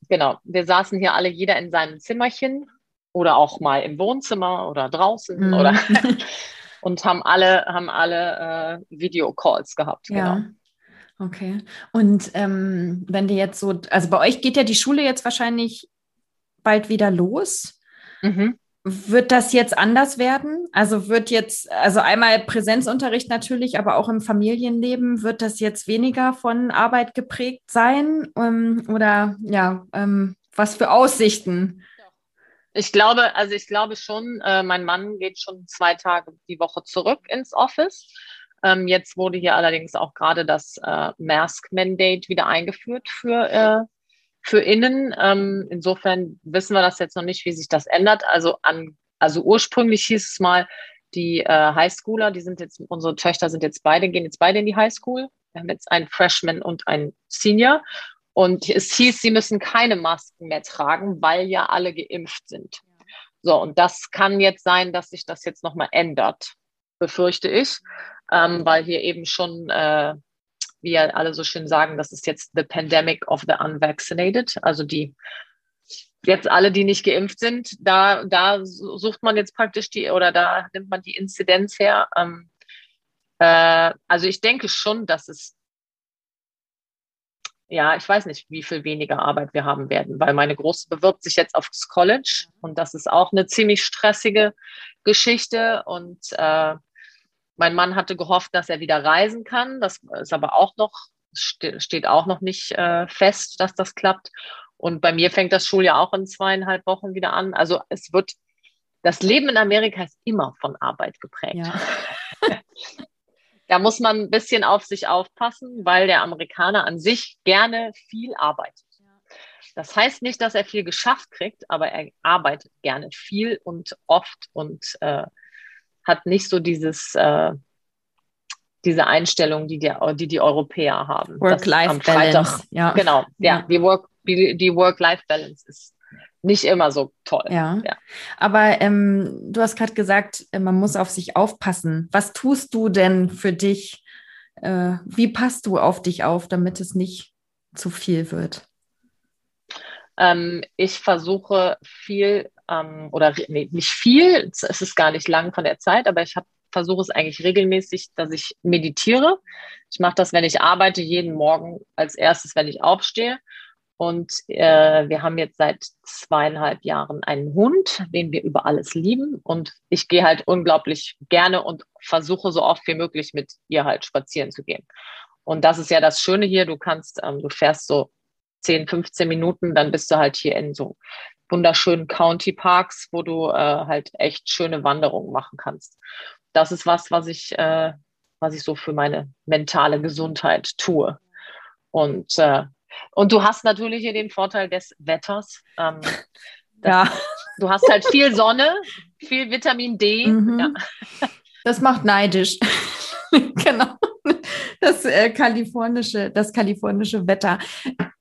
genau. Wir saßen hier alle jeder in seinem Zimmerchen oder auch mal im Wohnzimmer oder draußen mhm. oder <laughs> und haben alle, haben alle äh, Videocalls gehabt. Ja. Genau. Okay. Und ähm, wenn die jetzt so, also bei euch geht ja die Schule jetzt wahrscheinlich bald wieder los. Mhm. Wird das jetzt anders werden? Also wird jetzt, also einmal Präsenzunterricht natürlich, aber auch im Familienleben, wird das jetzt weniger von Arbeit geprägt sein? Ähm, oder ja, ähm, was für Aussichten? Ich glaube, also ich glaube schon, äh, mein Mann geht schon zwei Tage die Woche zurück ins Office. Ähm, jetzt wurde hier allerdings auch gerade das äh, Mask-Mandate wieder eingeführt für, äh, für Innen. Ähm, insofern wissen wir das jetzt noch nicht, wie sich das ändert. Also an, also ursprünglich hieß es mal, die äh, Highschooler, die sind jetzt, unsere Töchter sind jetzt beide, gehen jetzt beide in die Highschool. Wir haben jetzt einen Freshman und einen Senior. Und es hieß, sie müssen keine Masken mehr tragen, weil ja alle geimpft sind. So, und das kann jetzt sein, dass sich das jetzt nochmal ändert, befürchte ich, ähm, weil hier eben schon, äh, wie ja alle so schön sagen, das ist jetzt the pandemic of the unvaccinated, also die jetzt alle, die nicht geimpft sind, da, da sucht man jetzt praktisch die oder da nimmt man die Inzidenz her. Ähm, äh, also ich denke schon, dass es ja, ich weiß nicht, wie viel weniger Arbeit wir haben werden, weil meine Große bewirbt sich jetzt aufs College und das ist auch eine ziemlich stressige Geschichte und äh, mein Mann hatte gehofft, dass er wieder reisen kann. Das ist aber auch noch, steht auch noch nicht äh, fest, dass das klappt. Und bei mir fängt das Schuljahr auch in zweieinhalb Wochen wieder an. Also es wird, das Leben in Amerika ist immer von Arbeit geprägt. Ja. <laughs> da muss man ein bisschen auf sich aufpassen, weil der Amerikaner an sich gerne viel arbeitet. Das heißt nicht, dass er viel geschafft kriegt, aber er arbeitet gerne viel und oft und äh, hat nicht so dieses äh, diese Einstellung, die die, die, die Europäer haben. Work-Life-Balance. Ja. Genau, ja, ja. die Work-Life-Balance ist nicht immer so toll. Ja. ja. Aber ähm, du hast gerade gesagt, äh, man muss auf sich aufpassen. Was tust du denn für dich? Äh, wie passt du auf dich auf, damit es nicht zu viel wird? Ähm, ich versuche viel ähm, oder nee, nicht viel, es ist gar nicht lang von der Zeit, aber ich versuche es eigentlich regelmäßig, dass ich meditiere. Ich mache das, wenn ich arbeite, jeden Morgen als erstes, wenn ich aufstehe. Und äh, wir haben jetzt seit zweieinhalb Jahren einen Hund, den wir über alles lieben. Und ich gehe halt unglaublich gerne und versuche so oft wie möglich mit ihr halt spazieren zu gehen. Und das ist ja das Schöne hier. Du kannst, ähm, du fährst so 10, 15 Minuten, dann bist du halt hier in so wunderschönen County Parks, wo du äh, halt echt schöne Wanderungen machen kannst. Das ist was, was ich, äh, was ich so für meine mentale Gesundheit tue. Und äh, und du hast natürlich hier den Vorteil des Wetters. Ähm, ja. Du hast halt viel Sonne, viel Vitamin D. Mhm. Ja. Das macht neidisch. <laughs> genau. Das äh, kalifornische, das kalifornische Wetter.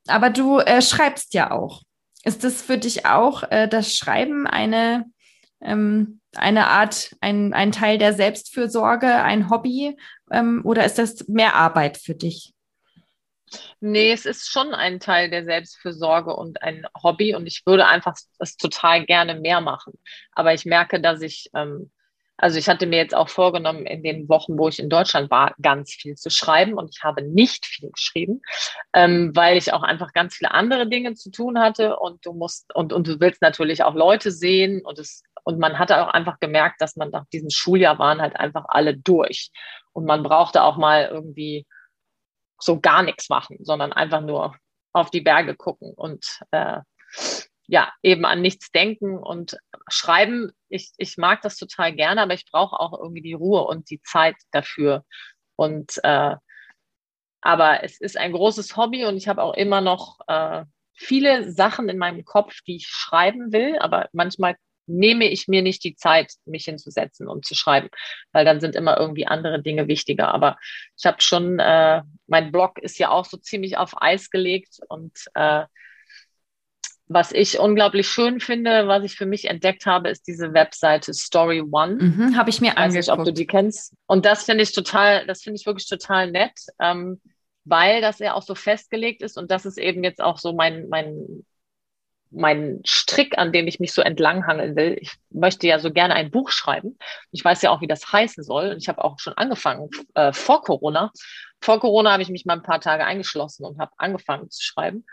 Aber du äh, schreibst ja auch. Ist das für dich auch äh, das Schreiben eine ähm, eine Art, ein, ein Teil der Selbstfürsorge, ein Hobby ähm, oder ist das mehr Arbeit für dich? Nee, es ist schon ein Teil der Selbstfürsorge und ein Hobby und ich würde einfach das total gerne mehr machen. Aber ich merke, dass ich, ähm, also ich hatte mir jetzt auch vorgenommen, in den Wochen, wo ich in Deutschland war, ganz viel zu schreiben und ich habe nicht viel geschrieben, ähm, weil ich auch einfach ganz viele andere Dinge zu tun hatte und du musst und, und du willst natürlich auch Leute sehen und es und man hatte auch einfach gemerkt, dass man nach diesem Schuljahr waren halt einfach alle durch und man brauchte auch mal irgendwie so gar nichts machen, sondern einfach nur auf die Berge gucken und äh, ja, eben an nichts denken und schreiben. Ich, ich mag das total gerne, aber ich brauche auch irgendwie die Ruhe und die Zeit dafür. Und äh, aber es ist ein großes Hobby und ich habe auch immer noch äh, viele Sachen in meinem Kopf, die ich schreiben will, aber manchmal nehme ich mir nicht die Zeit, mich hinzusetzen und zu schreiben, weil dann sind immer irgendwie andere Dinge wichtiger. Aber ich habe schon, äh, mein Blog ist ja auch so ziemlich auf Eis gelegt und äh, was ich unglaublich schön finde, was ich für mich entdeckt habe, ist diese Webseite Story One. Mhm, habe ich mir angeguckt. Weiß nicht, ob du die kennst. Und das finde ich total, das finde ich wirklich total nett, ähm, weil das ja auch so festgelegt ist und das ist eben jetzt auch so mein, mein mein Strick, an dem ich mich so entlanghangeln will. Ich möchte ja so gerne ein Buch schreiben. Ich weiß ja auch, wie das heißen soll. Und ich habe auch schon angefangen äh, vor Corona. Vor Corona habe ich mich mal ein paar Tage eingeschlossen und habe angefangen zu schreiben.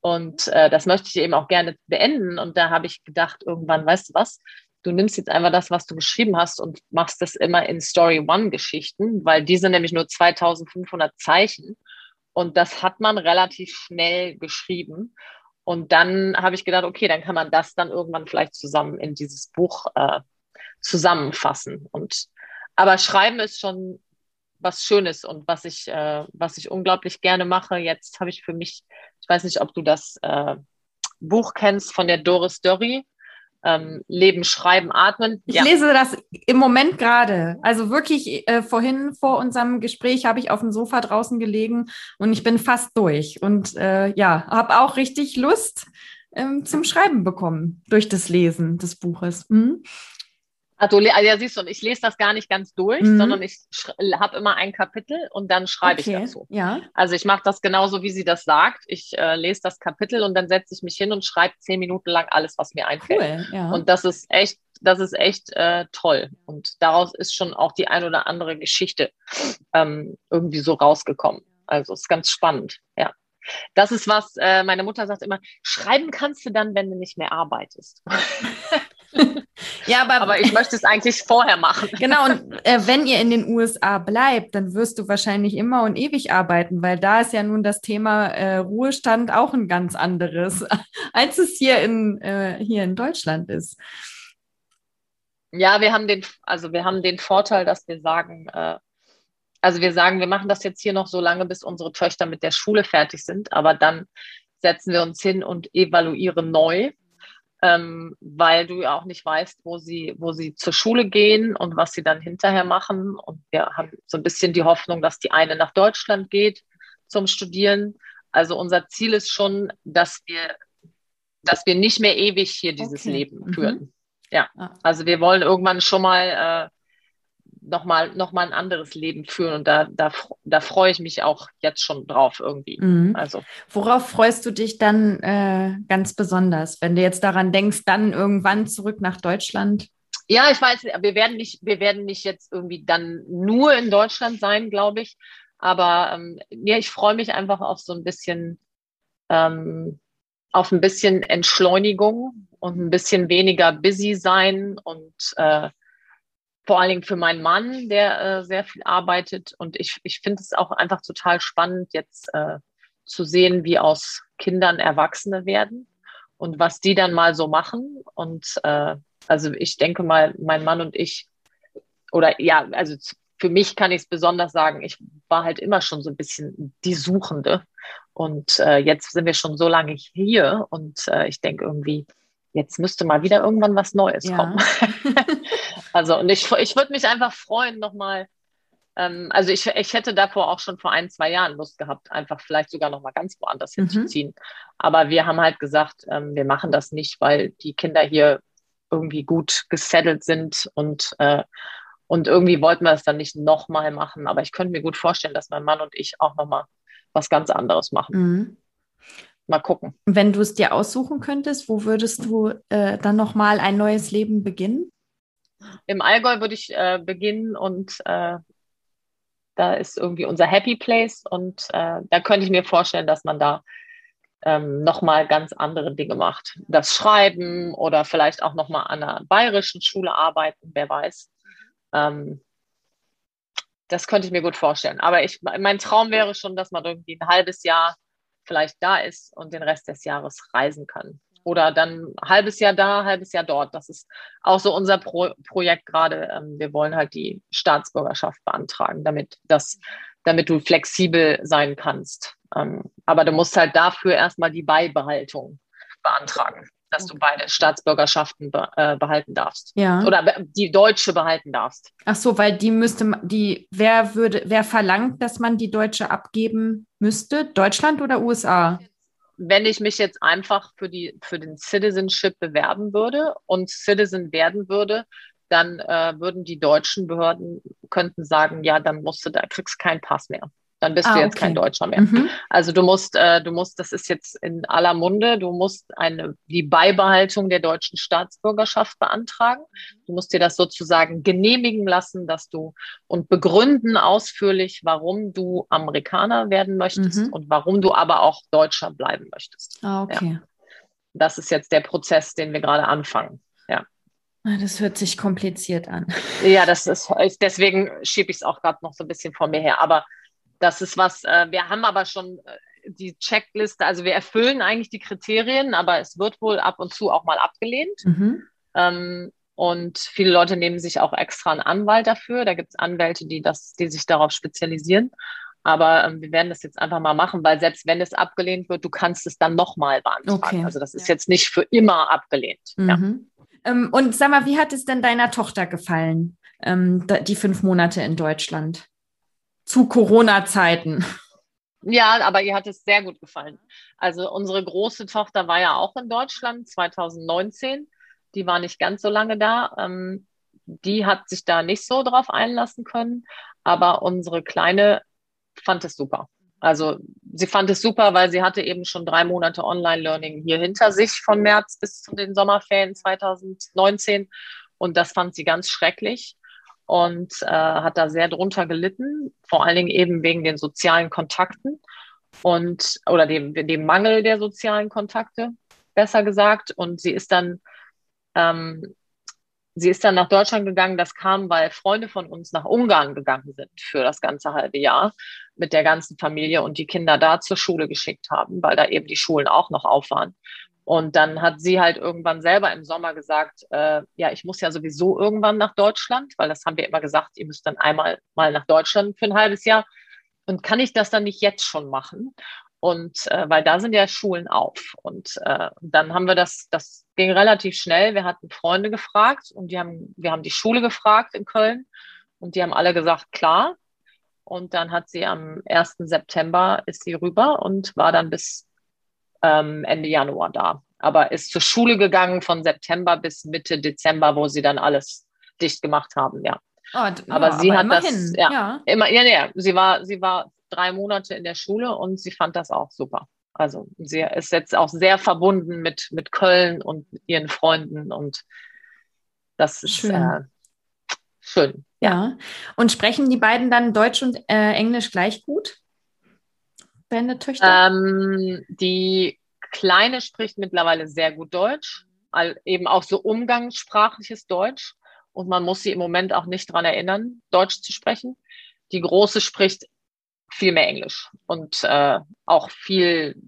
Und äh, das möchte ich eben auch gerne beenden. Und da habe ich gedacht, irgendwann, weißt du was, du nimmst jetzt einfach das, was du geschrieben hast und machst das immer in Story One Geschichten, weil die sind nämlich nur 2500 Zeichen. Und das hat man relativ schnell geschrieben. Und dann habe ich gedacht, okay, dann kann man das dann irgendwann vielleicht zusammen in dieses Buch äh, zusammenfassen. Und aber Schreiben ist schon was Schönes und was ich, äh, was ich unglaublich gerne mache. Jetzt habe ich für mich, ich weiß nicht, ob du das äh, Buch kennst von der Doris Dörri ähm, Leben, Schreiben, Atmen. Ich ja. lese das im Moment gerade. Also wirklich äh, vorhin vor unserem Gespräch habe ich auf dem Sofa draußen gelegen und ich bin fast durch. Und äh, ja, habe auch richtig Lust ähm, zum Schreiben bekommen durch das Lesen des Buches. Mhm. Also, ja, siehst du, ich lese das gar nicht ganz durch, mhm. sondern ich habe immer ein Kapitel und dann schreibe okay. ich dazu. Ja. Also ich mache das genauso, wie sie das sagt. Ich äh, lese das Kapitel und dann setze ich mich hin und schreibe zehn Minuten lang alles, was mir einfällt. Cool, ja. Und das ist echt, das ist echt äh, toll. Und daraus ist schon auch die ein oder andere Geschichte ähm, irgendwie so rausgekommen. Also ist ganz spannend, ja. Das ist was, äh, meine Mutter sagt immer, schreiben kannst du dann, wenn du nicht mehr arbeitest. <laughs> ja, aber, aber ich möchte es eigentlich vorher machen. <laughs> Genau, und äh, wenn ihr in den USA bleibt, dann wirst du wahrscheinlich immer und ewig arbeiten, weil da ist ja nun das Thema äh, Ruhestand auch ein ganz anderes, <laughs> als es hier in, äh, hier in Deutschland ist. Ja, wir haben den, also wir haben den Vorteil, dass wir sagen, äh, also wir sagen, wir machen das jetzt hier noch so lange, bis unsere Töchter mit der Schule fertig sind, aber dann setzen wir uns hin und evaluieren neu ähm, weil du ja auch nicht weißt, wo sie, wo sie zur Schule gehen und was sie dann hinterher machen. Und wir haben so ein bisschen die Hoffnung, dass die eine nach Deutschland geht zum Studieren. Also unser Ziel ist schon, dass wir, dass wir nicht mehr ewig hier dieses okay. Leben mhm. führen. Mhm. Ja, ah. also wir wollen irgendwann schon mal äh, nochmal noch mal ein anderes Leben führen. Und da, da, da freue ich mich auch jetzt schon drauf irgendwie. Mhm. Also. Worauf freust du dich dann äh, ganz besonders, wenn du jetzt daran denkst, dann irgendwann zurück nach Deutschland? Ja, ich weiß, wir werden nicht, wir werden nicht jetzt irgendwie dann nur in Deutschland sein, glaube ich. Aber ähm, ja, ich freue mich einfach auf so ein bisschen, ähm, auf ein bisschen Entschleunigung und ein bisschen weniger busy sein und äh, vor allen Dingen für meinen Mann, der äh, sehr viel arbeitet. Und ich, ich finde es auch einfach total spannend, jetzt äh, zu sehen, wie aus Kindern Erwachsene werden und was die dann mal so machen. Und äh, also ich denke mal, mein Mann und ich, oder ja, also für mich kann ich es besonders sagen, ich war halt immer schon so ein bisschen die Suchende. Und äh, jetzt sind wir schon so lange hier und äh, ich denke irgendwie, jetzt müsste mal wieder irgendwann was Neues ja. kommen. <laughs> also, und ich, ich würde mich einfach freuen, nochmal, ähm, also ich, ich hätte davor auch schon vor ein, zwei Jahren Lust gehabt, einfach vielleicht sogar nochmal ganz woanders mhm. hinzuziehen. Aber wir haben halt gesagt, ähm, wir machen das nicht, weil die Kinder hier irgendwie gut gesettelt sind und äh, und irgendwie wollten wir es dann nicht nochmal machen. Aber ich könnte mir gut vorstellen, dass mein Mann und ich auch nochmal was ganz anderes machen. Mhm. Mal gucken. Wenn du es dir aussuchen könntest, wo würdest du äh, dann nochmal ein neues Leben beginnen? Im Allgäu würde ich äh, beginnen und äh, da ist irgendwie unser Happy Place und äh, da könnte ich mir vorstellen, dass man da ähm, nochmal ganz andere Dinge macht. Das Schreiben oder vielleicht auch nochmal an einer bayerischen Schule arbeiten, wer weiß. Ähm, das könnte ich mir gut vorstellen. Aber ich, mein Traum wäre schon, dass man irgendwie ein halbes Jahr vielleicht da ist und den Rest des Jahres reisen kann. Oder dann halbes Jahr da, halbes Jahr dort. Das ist auch so unser Pro Projekt gerade. Ähm, wir wollen halt die Staatsbürgerschaft beantragen, damit das, damit du flexibel sein kannst. Ähm, aber du musst halt dafür erstmal die Beibehaltung beantragen dass du beide Staatsbürgerschaften be äh, behalten darfst. Ja. Oder die deutsche behalten darfst. Ach so, weil die müsste, die, wer würde, wer verlangt, dass man die deutsche abgeben müsste? Deutschland oder USA? Wenn ich mich jetzt einfach für die, für den Citizenship bewerben würde und Citizen werden würde, dann äh, würden die deutschen Behörden könnten sagen, ja, dann musst du, da kriegst keinen Pass mehr dann bist ah, du jetzt okay. kein Deutscher mehr. Mhm. Also du musst, äh, du musst, das ist jetzt in aller Munde, du musst eine, die Beibehaltung der deutschen Staatsbürgerschaft beantragen. Du musst dir das sozusagen genehmigen lassen, dass du und begründen ausführlich, warum du Amerikaner werden möchtest mhm. und warum du aber auch Deutscher bleiben möchtest. Ah, okay. Ja. Das ist jetzt der Prozess, den wir gerade anfangen. Ja. Ah, das hört sich kompliziert an. Ja, das ist, deswegen schiebe ich es auch gerade noch so ein bisschen vor mir her. Aber das ist was, äh, wir haben aber schon äh, die Checkliste, also wir erfüllen eigentlich die Kriterien, aber es wird wohl ab und zu auch mal abgelehnt. Mhm. Ähm, und viele Leute nehmen sich auch extra einen Anwalt dafür. Da gibt es Anwälte, die, das, die sich darauf spezialisieren. Aber ähm, wir werden das jetzt einfach mal machen, weil selbst wenn es abgelehnt wird, du kannst es dann nochmal beantragen. Okay. Also das ist jetzt nicht für immer abgelehnt. Mhm. Ja. Ähm, und sag mal, wie hat es denn deiner Tochter gefallen, ähm, die fünf Monate in Deutschland? Zu Corona-Zeiten. Ja, aber ihr hat es sehr gut gefallen. Also unsere große Tochter war ja auch in Deutschland 2019. Die war nicht ganz so lange da. Ähm, die hat sich da nicht so drauf einlassen können. Aber unsere Kleine fand es super. Also sie fand es super, weil sie hatte eben schon drei Monate Online-Learning hier hinter sich von März bis zu den Sommerferien 2019. Und das fand sie ganz schrecklich und äh, hat da sehr drunter gelitten, vor allen Dingen eben wegen den sozialen Kontakten und oder dem, dem Mangel der sozialen Kontakte, besser gesagt. Und sie ist dann ähm, sie ist dann nach Deutschland gegangen. Das kam, weil Freunde von uns nach Ungarn gegangen sind für das ganze halbe Jahr mit der ganzen Familie und die Kinder da zur Schule geschickt haben, weil da eben die Schulen auch noch auf waren. Und dann hat sie halt irgendwann selber im Sommer gesagt, äh, ja, ich muss ja sowieso irgendwann nach Deutschland, weil das haben wir immer gesagt, ihr müsst dann einmal mal nach Deutschland für ein halbes Jahr. Und kann ich das dann nicht jetzt schon machen? Und äh, weil da sind ja Schulen auf. Und äh, dann haben wir das, das ging relativ schnell. Wir hatten Freunde gefragt und die haben, wir haben die Schule gefragt in Köln und die haben alle gesagt, klar. Und dann hat sie am 1. September ist sie rüber und war dann bis ähm, Ende Januar da. Aber ist zur Schule gegangen von September bis Mitte Dezember, wo sie dann alles dicht gemacht haben, ja. Oh, aber ja, sie aber hat das, ja, ja, immer, ja, ja, sie war, sie war drei Monate in der Schule und sie fand das auch super. Also sie ist jetzt auch sehr verbunden mit, mit Köln und ihren Freunden und das ist schön. Äh, schön. Ja. ja. Und sprechen die beiden dann Deutsch und äh, Englisch gleich gut? Deine Töchter? Ähm, die Kleine spricht mittlerweile sehr gut Deutsch, eben auch so umgangssprachliches Deutsch. Und man muss sie im Moment auch nicht daran erinnern, Deutsch zu sprechen. Die Große spricht viel mehr Englisch und äh, auch viel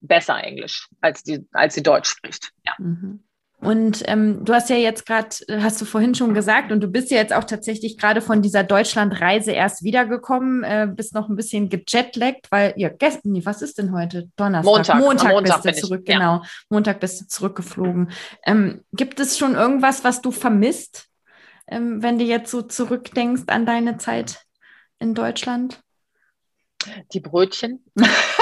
besser Englisch, als, die, als sie Deutsch spricht. Ja. Mhm. Und ähm, du hast ja jetzt gerade, hast du vorhin schon gesagt, und du bist ja jetzt auch tatsächlich gerade von dieser Deutschlandreise erst wiedergekommen, äh, bist noch ein bisschen gejetlaggt, weil ihr ja, gestern, nee, was ist denn heute? Donnerstag. Montag, Montag, Montag bist du zurück, ich, ja. genau. Montag bist du zurückgeflogen. Ähm, gibt es schon irgendwas, was du vermisst, ähm, wenn du jetzt so zurückdenkst an deine Zeit in Deutschland? Die Brötchen. <laughs>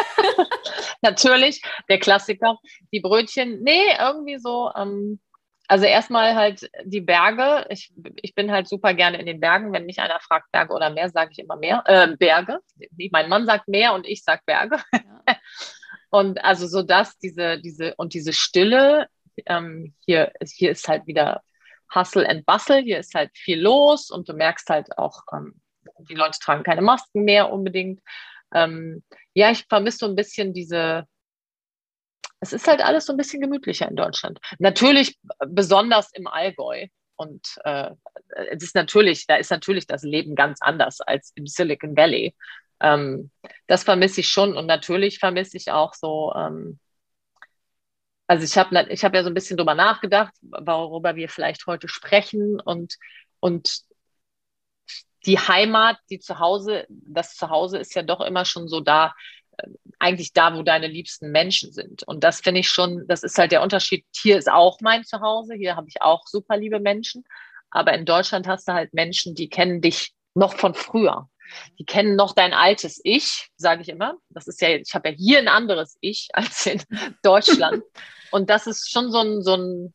Natürlich, der Klassiker. Die Brötchen, nee, irgendwie so, ähm, also erstmal halt die Berge. Ich, ich bin halt super gerne in den Bergen. Wenn mich einer fragt, Berge oder Meer, sage ich immer Meer. Äh, Berge. Mein Mann sagt Meer und ich sage Berge. Ja. <laughs> und also so dass diese, diese und diese Stille, ähm, hier, hier ist halt wieder Hustle and Bustle, hier ist halt viel los und du merkst halt auch, ähm, die Leute tragen keine Masken mehr unbedingt. Ähm, ja, ich vermisse so ein bisschen diese, es ist halt alles so ein bisschen gemütlicher in Deutschland. Natürlich besonders im Allgäu. Und äh, es ist natürlich, da ist natürlich das Leben ganz anders als im Silicon Valley. Ähm, das vermisse ich schon und natürlich vermisse ich auch so, ähm, also ich habe ich hab ja so ein bisschen drüber nachgedacht, worüber wir vielleicht heute sprechen und, und die Heimat, die Zuhause, das Zuhause ist ja doch immer schon so da, äh, eigentlich da, wo deine liebsten Menschen sind. Und das finde ich schon, das ist halt der Unterschied. Hier ist auch mein Zuhause, hier habe ich auch super liebe Menschen. Aber in Deutschland hast du halt Menschen, die kennen dich noch von früher. Die kennen noch dein altes Ich, sage ich immer. Das ist ja, ich habe ja hier ein anderes Ich <laughs> als in Deutschland. Und das ist schon so ein, so ein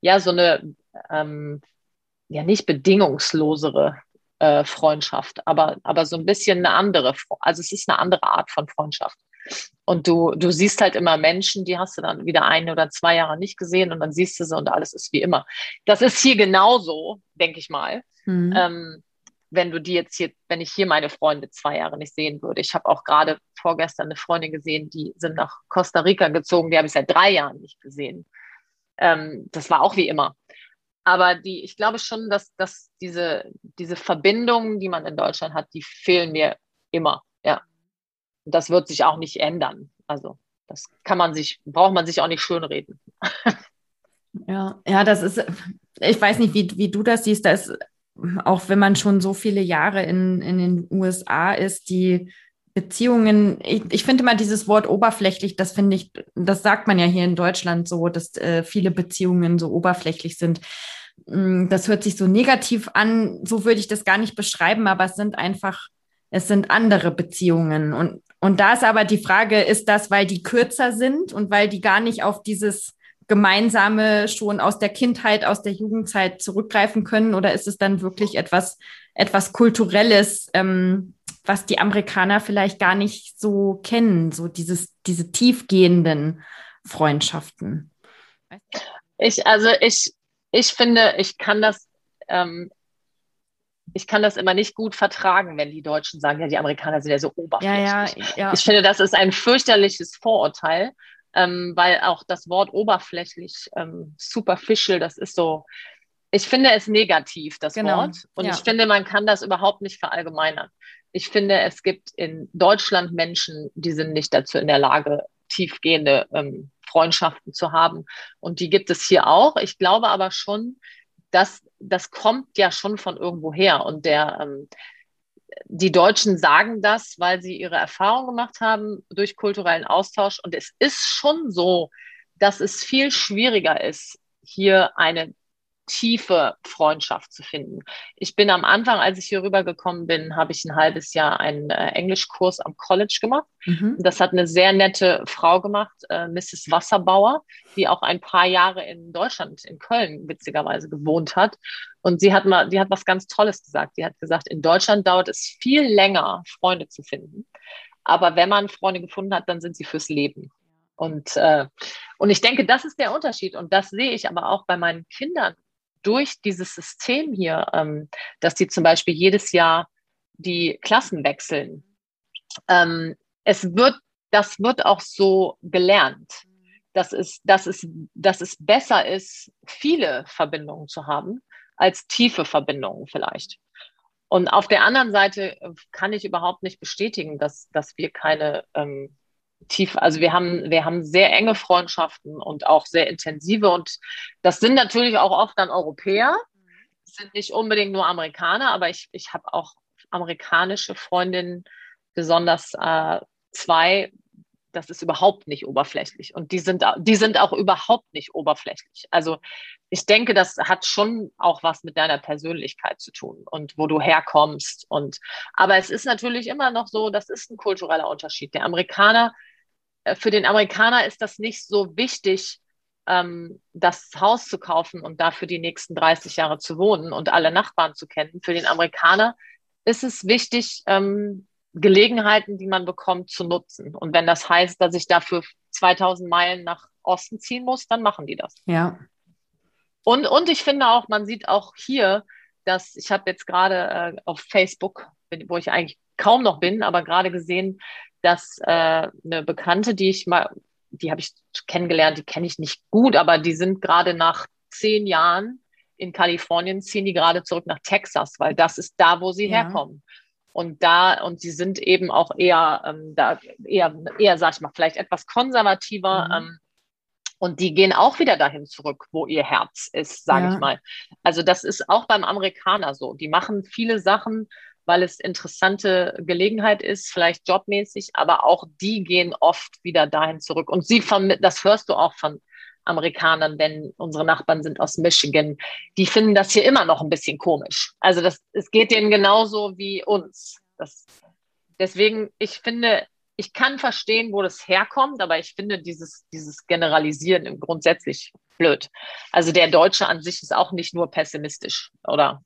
ja, so eine, ähm, ja, nicht bedingungslosere äh, Freundschaft, aber, aber so ein bisschen eine andere, also es ist eine andere Art von Freundschaft. Und du, du siehst halt immer Menschen, die hast du dann wieder ein oder zwei Jahre nicht gesehen und dann siehst du sie und alles ist wie immer. Das ist hier genauso, denke ich mal. Mhm. Ähm, wenn du die jetzt hier, wenn ich hier meine Freunde zwei Jahre nicht sehen würde. Ich habe auch gerade vorgestern eine Freundin gesehen, die sind nach Costa Rica gezogen, die habe ich seit drei Jahren nicht gesehen. Ähm, das war auch wie immer. Aber die, ich glaube schon, dass, dass diese, diese Verbindungen, die man in Deutschland hat, die fehlen mir immer. Ja. Das wird sich auch nicht ändern. Also das kann man sich, braucht man sich auch nicht schönreden. <laughs> Ja, ja, das ist, ich weiß nicht, wie, wie du das siehst, da auch wenn man schon so viele Jahre in, in den USA ist, die Beziehungen, ich, ich finde mal dieses Wort oberflächlich, das finde ich, das sagt man ja hier in Deutschland so, dass äh, viele Beziehungen so oberflächlich sind. Mm, das hört sich so negativ an, so würde ich das gar nicht beschreiben, aber es sind einfach, es sind andere Beziehungen. Und, und da ist aber die Frage, ist das, weil die kürzer sind und weil die gar nicht auf dieses Gemeinsame schon aus der Kindheit, aus der Jugendzeit zurückgreifen können? Oder ist es dann wirklich etwas, etwas Kulturelles, ähm, was die Amerikaner vielleicht gar nicht so kennen, so dieses, diese tiefgehenden Freundschaften? Ich, also ich, ich finde, ich kann das, ähm, ich kann das immer nicht gut vertragen, wenn die Deutschen sagen, ja, die Amerikaner sind ja so oberflächlich. Ja, ja, ja. Ich finde, das ist ein fürchterliches Vorurteil, ähm, weil auch das Wort oberflächlich, ähm, superficial, das ist so, ich finde es negativ, das genau. Wort. Und ich finde, man kann das überhaupt nicht verallgemeinern. Ich finde, es gibt in Deutschland Menschen, die sind nicht dazu in der Lage, tiefgehende ähm, Freundschaften zu haben. Und die gibt es hier auch. Ich glaube aber schon, dass das kommt ja schon von irgendwo her. Und der, ähm, die Deutschen sagen das, weil sie ihre Erfahrung gemacht haben durch kulturellen Austausch. Und es ist schon so, dass es viel schwieriger ist, hier eine tiefe Freundschaft zu finden. Ich bin am Anfang, als ich hier rübergekommen bin, habe ich ein halbes Jahr einen äh, Englischkurs am College gemacht. Mhm. Das hat eine sehr nette Frau gemacht, äh, Mrs. Wasserbauer, die auch ein paar Jahre in Deutschland, in Köln witzigerweise gewohnt hat. Und sie hat mal, die hat was ganz Tolles gesagt. Die hat gesagt, in Deutschland dauert es viel länger, Freunde zu finden. Aber wenn man Freunde gefunden hat, dann sind sie fürs Leben. Und, äh, und ich denke, das ist der Unterschied. Und das sehe ich aber auch bei meinen Kindern durch dieses System hier, ähm, dass die zum Beispiel jedes Jahr die Klassen wechseln. Ähm, es wird, das wird auch so gelernt, dass es, dass, es, dass es besser ist, viele Verbindungen zu haben, als tiefe Verbindungen vielleicht. Und auf der anderen Seite kann ich überhaupt nicht bestätigen, dass, dass wir keine ähm, tief, also wir haben, wir haben sehr enge Freundschaften und auch sehr intensive und das sind natürlich auch oft dann Europäer, sind nicht unbedingt nur Amerikaner, aber ich, ich habe auch amerikanische Freundinnen, besonders äh, zwei, das ist überhaupt nicht oberflächlich und die sind, die sind auch überhaupt nicht oberflächlich. Also ich denke, das hat schon auch was mit deiner Persönlichkeit zu tun und wo du herkommst und, aber es ist natürlich immer noch so, das ist ein kultureller Unterschied. Der Amerikaner für den Amerikaner ist das nicht so wichtig, ähm, das Haus zu kaufen und dafür die nächsten 30 Jahre zu wohnen und alle Nachbarn zu kennen. Für den Amerikaner ist es wichtig, ähm, Gelegenheiten, die man bekommt, zu nutzen. Und wenn das heißt, dass ich dafür 2000 Meilen nach Osten ziehen muss, dann machen die das. Ja. Und, und ich finde auch, man sieht auch hier, dass ich habe jetzt gerade äh, auf Facebook, wo ich eigentlich kaum noch bin, aber gerade gesehen, dass äh, eine Bekannte, die ich mal, die habe ich kennengelernt, die kenne ich nicht gut, aber die sind gerade nach zehn Jahren in Kalifornien, ziehen die gerade zurück nach Texas, weil das ist da, wo sie ja. herkommen. Und da, und sie sind eben auch eher, ähm, da, eher, eher, sag ich mal, vielleicht etwas konservativer. Mhm. Ähm, und die gehen auch wieder dahin zurück, wo ihr Herz ist, sage ja. ich mal. Also das ist auch beim Amerikaner so. Die machen viele Sachen, weil es interessante Gelegenheit ist, vielleicht jobmäßig, aber auch die gehen oft wieder dahin zurück. Und sie das hörst du auch von Amerikanern, denn unsere Nachbarn sind aus Michigan. Die finden das hier immer noch ein bisschen komisch. Also das, es geht denen genauso wie uns. Das, deswegen, ich finde, ich kann verstehen, wo das herkommt, aber ich finde dieses, dieses Generalisieren grundsätzlich blöd. Also der Deutsche an sich ist auch nicht nur pessimistisch, oder?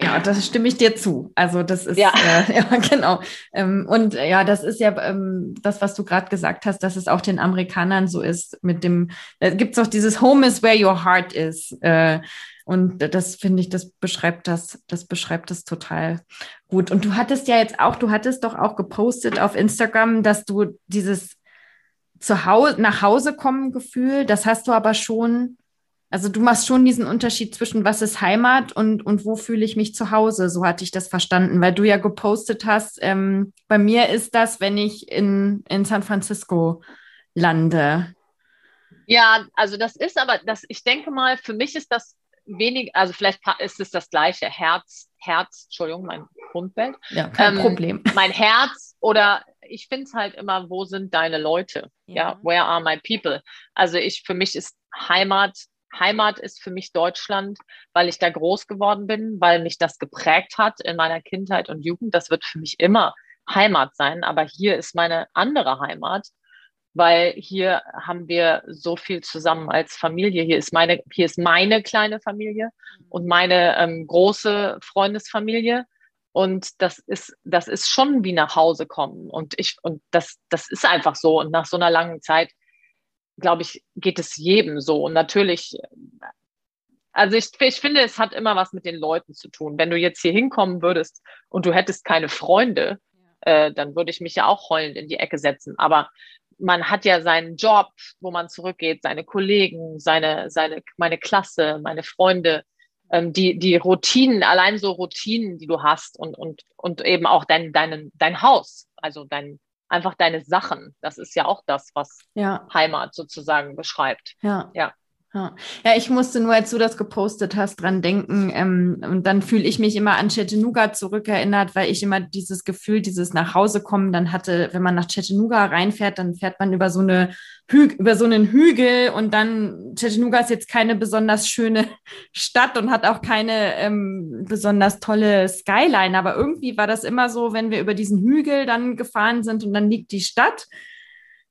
Ja, das stimme ich dir zu. Also das ist ja, äh, <laughs> ja genau. Ähm, und äh, ja, das ist ja ähm, das, was du gerade gesagt hast, dass es auch den Amerikanern so ist. Mit dem da gibt es auch dieses Home is where your heart is. Äh, und das finde ich, das beschreibt das, das beschreibt das total gut. Und du hattest ja jetzt auch, du hattest doch auch gepostet auf Instagram, dass du dieses zu Hause, nach Hause kommen Gefühl, das hast du aber schon also du machst schon diesen Unterschied zwischen was ist Heimat und, und wo fühle ich mich zu Hause. So hatte ich das verstanden, weil du ja gepostet hast, ähm, bei mir ist das, wenn ich in, in San Francisco lande. Ja, also das ist aber, das, ich denke mal, für mich ist das wenig, also vielleicht ist es das gleiche Herz, Herz, Entschuldigung, mein Grundbild. Ja, kein ähm, Problem. <laughs> Mein Herz oder ich finde es halt immer, wo sind deine Leute? Ja. ja, where are my people? Also ich, für mich ist Heimat Heimat ist für mich Deutschland, weil ich da groß geworden bin, weil mich das geprägt hat in meiner Kindheit und Jugend. Das wird für mich immer Heimat sein. Aber hier ist meine andere Heimat, weil hier haben wir so viel zusammen als Familie. Hier ist meine, hier ist meine kleine Familie und meine ähm, große Freundesfamilie. Und das ist, das ist schon wie nach Hause kommen. Und ich, und das, das ist einfach so. Und nach so einer langen Zeit glaube ich, geht es jedem so. Und natürlich, also ich, ich finde, es hat immer was mit den Leuten zu tun. Wenn du jetzt hier hinkommen würdest und du hättest keine Freunde, äh, dann würde ich mich ja auch heulend in die Ecke setzen. Aber man hat ja seinen Job, wo man zurückgeht, seine Kollegen, seine, seine, meine Klasse, meine Freunde, ähm, die, die Routinen, allein so Routinen, die du hast und, und, und eben auch dein, dein, dein Haus, also dein, einfach deine Sachen. Das ist ja auch das, was ja. Heimat sozusagen beschreibt. Ja. ja. Ja. ja, ich musste nur, als du das gepostet hast, dran denken. Ähm, und dann fühle ich mich immer an Chattanooga zurückerinnert, weil ich immer dieses Gefühl, dieses nach Hause kommen dann hatte, wenn man nach Chattanooga reinfährt, dann fährt man über so eine Hü über so einen Hügel und dann Chattanooga ist jetzt keine besonders schöne <laughs> Stadt und hat auch keine ähm, besonders tolle Skyline. Aber irgendwie war das immer so, wenn wir über diesen Hügel dann gefahren sind und dann liegt die Stadt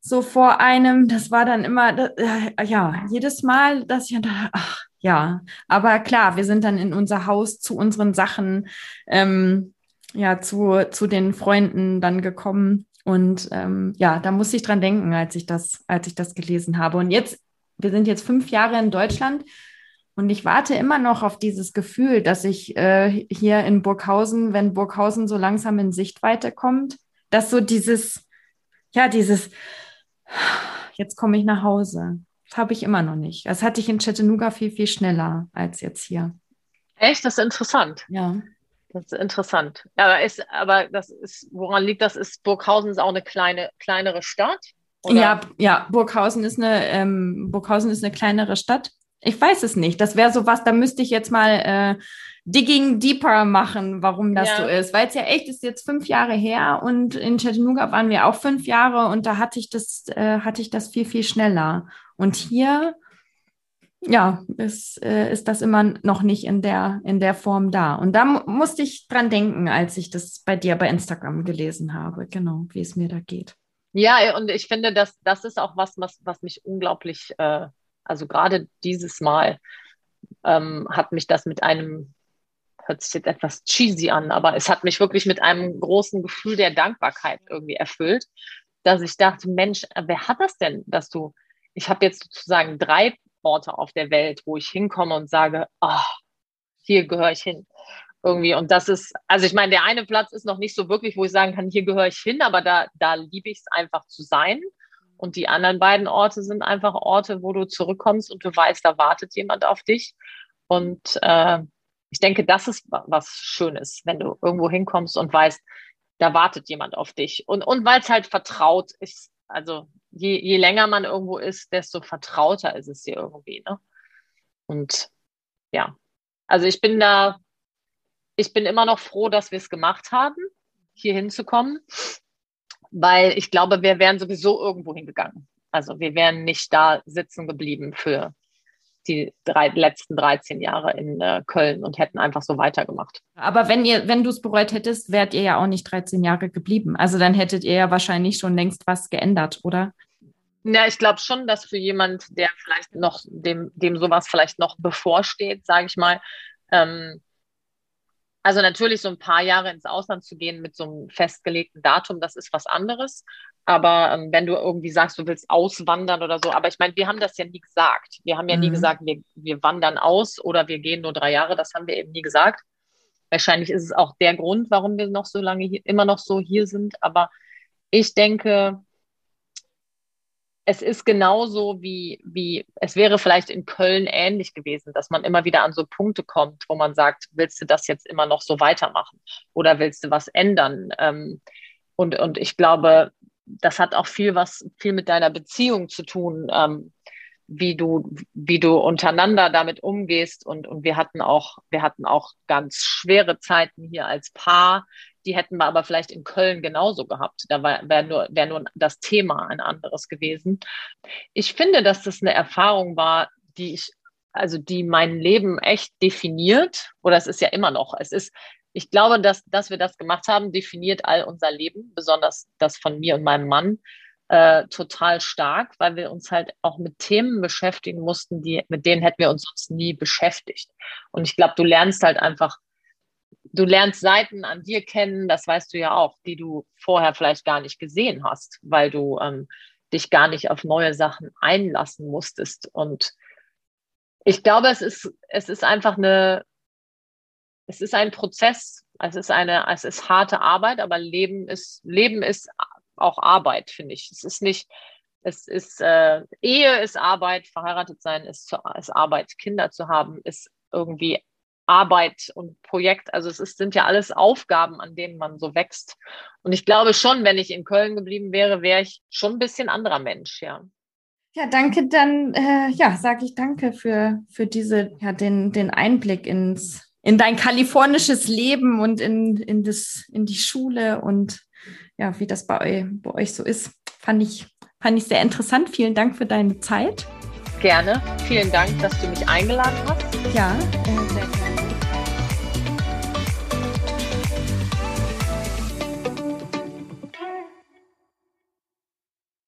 so vor einem. Das war dann immer, äh, ja, jedes Mal, dass ich dachte, ach ja, aber klar, wir sind dann in unser Haus zu unseren Sachen, ähm, ja, zu, zu den Freunden dann gekommen. Und ähm, ja, da musste ich dran denken, als ich das, als ich das gelesen habe. Und jetzt, wir sind jetzt fünf Jahre in Deutschland und ich warte immer noch auf dieses Gefühl, dass ich äh, hier in Burghausen, wenn Burghausen so langsam in Sichtweite kommt, dass so dieses, ja, dieses, jetzt komme ich nach Hause. Das habe ich immer noch nicht. Das hatte ich in Chattanooga viel, viel schneller als jetzt hier. Echt? Das ist interessant. Ja. Das ist interessant. Aber, ist, aber das ist, woran liegt das? Ist Burghausen ist auch eine kleine, kleinere Stadt? Oder? Ja, ja, Burghausen ist eine, ähm, Burghausen ist eine kleinere Stadt. Ich weiß es nicht. Das wäre so was, da müsste ich jetzt mal äh, Digging Deeper machen, warum das ja. so ist. Weil es ja echt ist jetzt fünf Jahre her und in Chattanooga waren wir auch fünf Jahre und da hatte ich das, äh, hatte ich das viel, viel schneller. Und hier, ja, ist, äh, ist das immer noch nicht in der, in der Form da. Und da musste ich dran denken, als ich das bei dir bei Instagram gelesen habe, genau, wie es mir da geht. Ja, und ich finde, dass das ist auch was, was, was mich unglaublich äh, Also gerade dieses Mal ähm, hat mich das mit einem, hört sich jetzt etwas cheesy an, aber es hat mich wirklich mit einem großen Gefühl der Dankbarkeit irgendwie erfüllt, dass ich dachte, Mensch, wer hat das denn, dass du, ich habe jetzt sozusagen drei Orte auf der Welt, wo ich hinkomme und sage, oh, hier gehöre ich hin. Irgendwie. Und das ist, also ich meine, der eine Platz ist noch nicht so wirklich, wo ich sagen kann, hier gehöre ich hin, aber da, da liebe ich es einfach zu sein. Und die anderen beiden Orte sind einfach Orte, wo du zurückkommst und du weißt, da wartet jemand auf dich. Und äh, ich denke, das ist was Schönes, wenn du irgendwo hinkommst und weißt, da wartet jemand auf dich. Und, und weil es halt vertraut ist, also je, je länger man irgendwo ist, desto vertrauter ist es dir irgendwie. Ne? Und ja, also ich bin da, ich bin immer noch froh, dass wir es gemacht haben, hier hinzukommen, weil ich glaube, wir wären sowieso irgendwo hingegangen. Also wir wären nicht da sitzen geblieben für die drei, letzten 13 Jahre in äh, Köln und hätten einfach so weitergemacht. Aber wenn ihr, wenn du es bereut hättest, wärt ihr ja auch nicht 13 Jahre geblieben. Also dann hättet ihr ja wahrscheinlich schon längst was geändert, oder? Ja, ich glaube schon, dass für jemand, der vielleicht noch, dem, dem sowas vielleicht noch bevorsteht, sage ich mal, ähm, also natürlich so ein paar Jahre ins Ausland zu gehen mit so einem festgelegten Datum, das ist was anderes. Aber ähm, wenn du irgendwie sagst, du willst auswandern oder so, aber ich meine, wir haben das ja nie gesagt. Wir haben ja mhm. nie gesagt, wir, wir wandern aus oder wir gehen nur drei Jahre. Das haben wir eben nie gesagt. Wahrscheinlich ist es auch der Grund, warum wir noch so lange hier, immer noch so hier sind. Aber ich denke, es ist genauso wie, wie, es wäre vielleicht in Köln ähnlich gewesen, dass man immer wieder an so Punkte kommt, wo man sagt, willst du das jetzt immer noch so weitermachen oder willst du was ändern? Ähm, und, und ich glaube, das hat auch viel was, viel mit deiner Beziehung zu tun, ähm, wie du, wie du untereinander damit umgehst. Und, und wir hatten auch, wir hatten auch ganz schwere Zeiten hier als Paar, die hätten wir aber vielleicht in Köln genauso gehabt. Da wäre nur, wär nur das Thema ein anderes gewesen. Ich finde, dass das eine Erfahrung war, die ich, also die mein Leben echt definiert. Oder es ist ja immer noch. Es ist, ich glaube, dass, dass wir das gemacht haben, definiert all unser Leben, besonders das von mir und meinem Mann. Äh, total stark, weil wir uns halt auch mit Themen beschäftigen mussten, die, mit denen hätten wir uns sonst nie beschäftigt. Und ich glaube, du lernst halt einfach du lernst Seiten an dir kennen, das weißt du ja auch, die du vorher vielleicht gar nicht gesehen hast, weil du ähm, dich gar nicht auf neue Sachen einlassen musstest. Und ich glaube, es ist, es ist einfach eine, es ist ein Prozess, es ist eine, es ist harte Arbeit, aber Leben ist, Leben ist auch Arbeit, finde ich. Es ist nicht, es ist, äh, Ehe ist Arbeit, verheiratet sein ist, ist Arbeit, Kinder zu haben ist irgendwie Arbeit und Projekt. Also es ist, sind ja alles Aufgaben, an denen man so wächst. Und ich glaube schon, wenn ich in Köln geblieben wäre, wäre ich schon ein bisschen anderer Mensch, ja. Ja, danke. Dann äh, ja, sage ich danke für, für diese, ja, den, den Einblick ins, in dein kalifornisches Leben und in, in, das, in die Schule und ja, wie das bei, bei euch so ist. Fand ich, fand ich sehr interessant. Vielen Dank für deine Zeit. Gerne. Vielen Dank, dass du mich eingeladen hast. Ja, äh,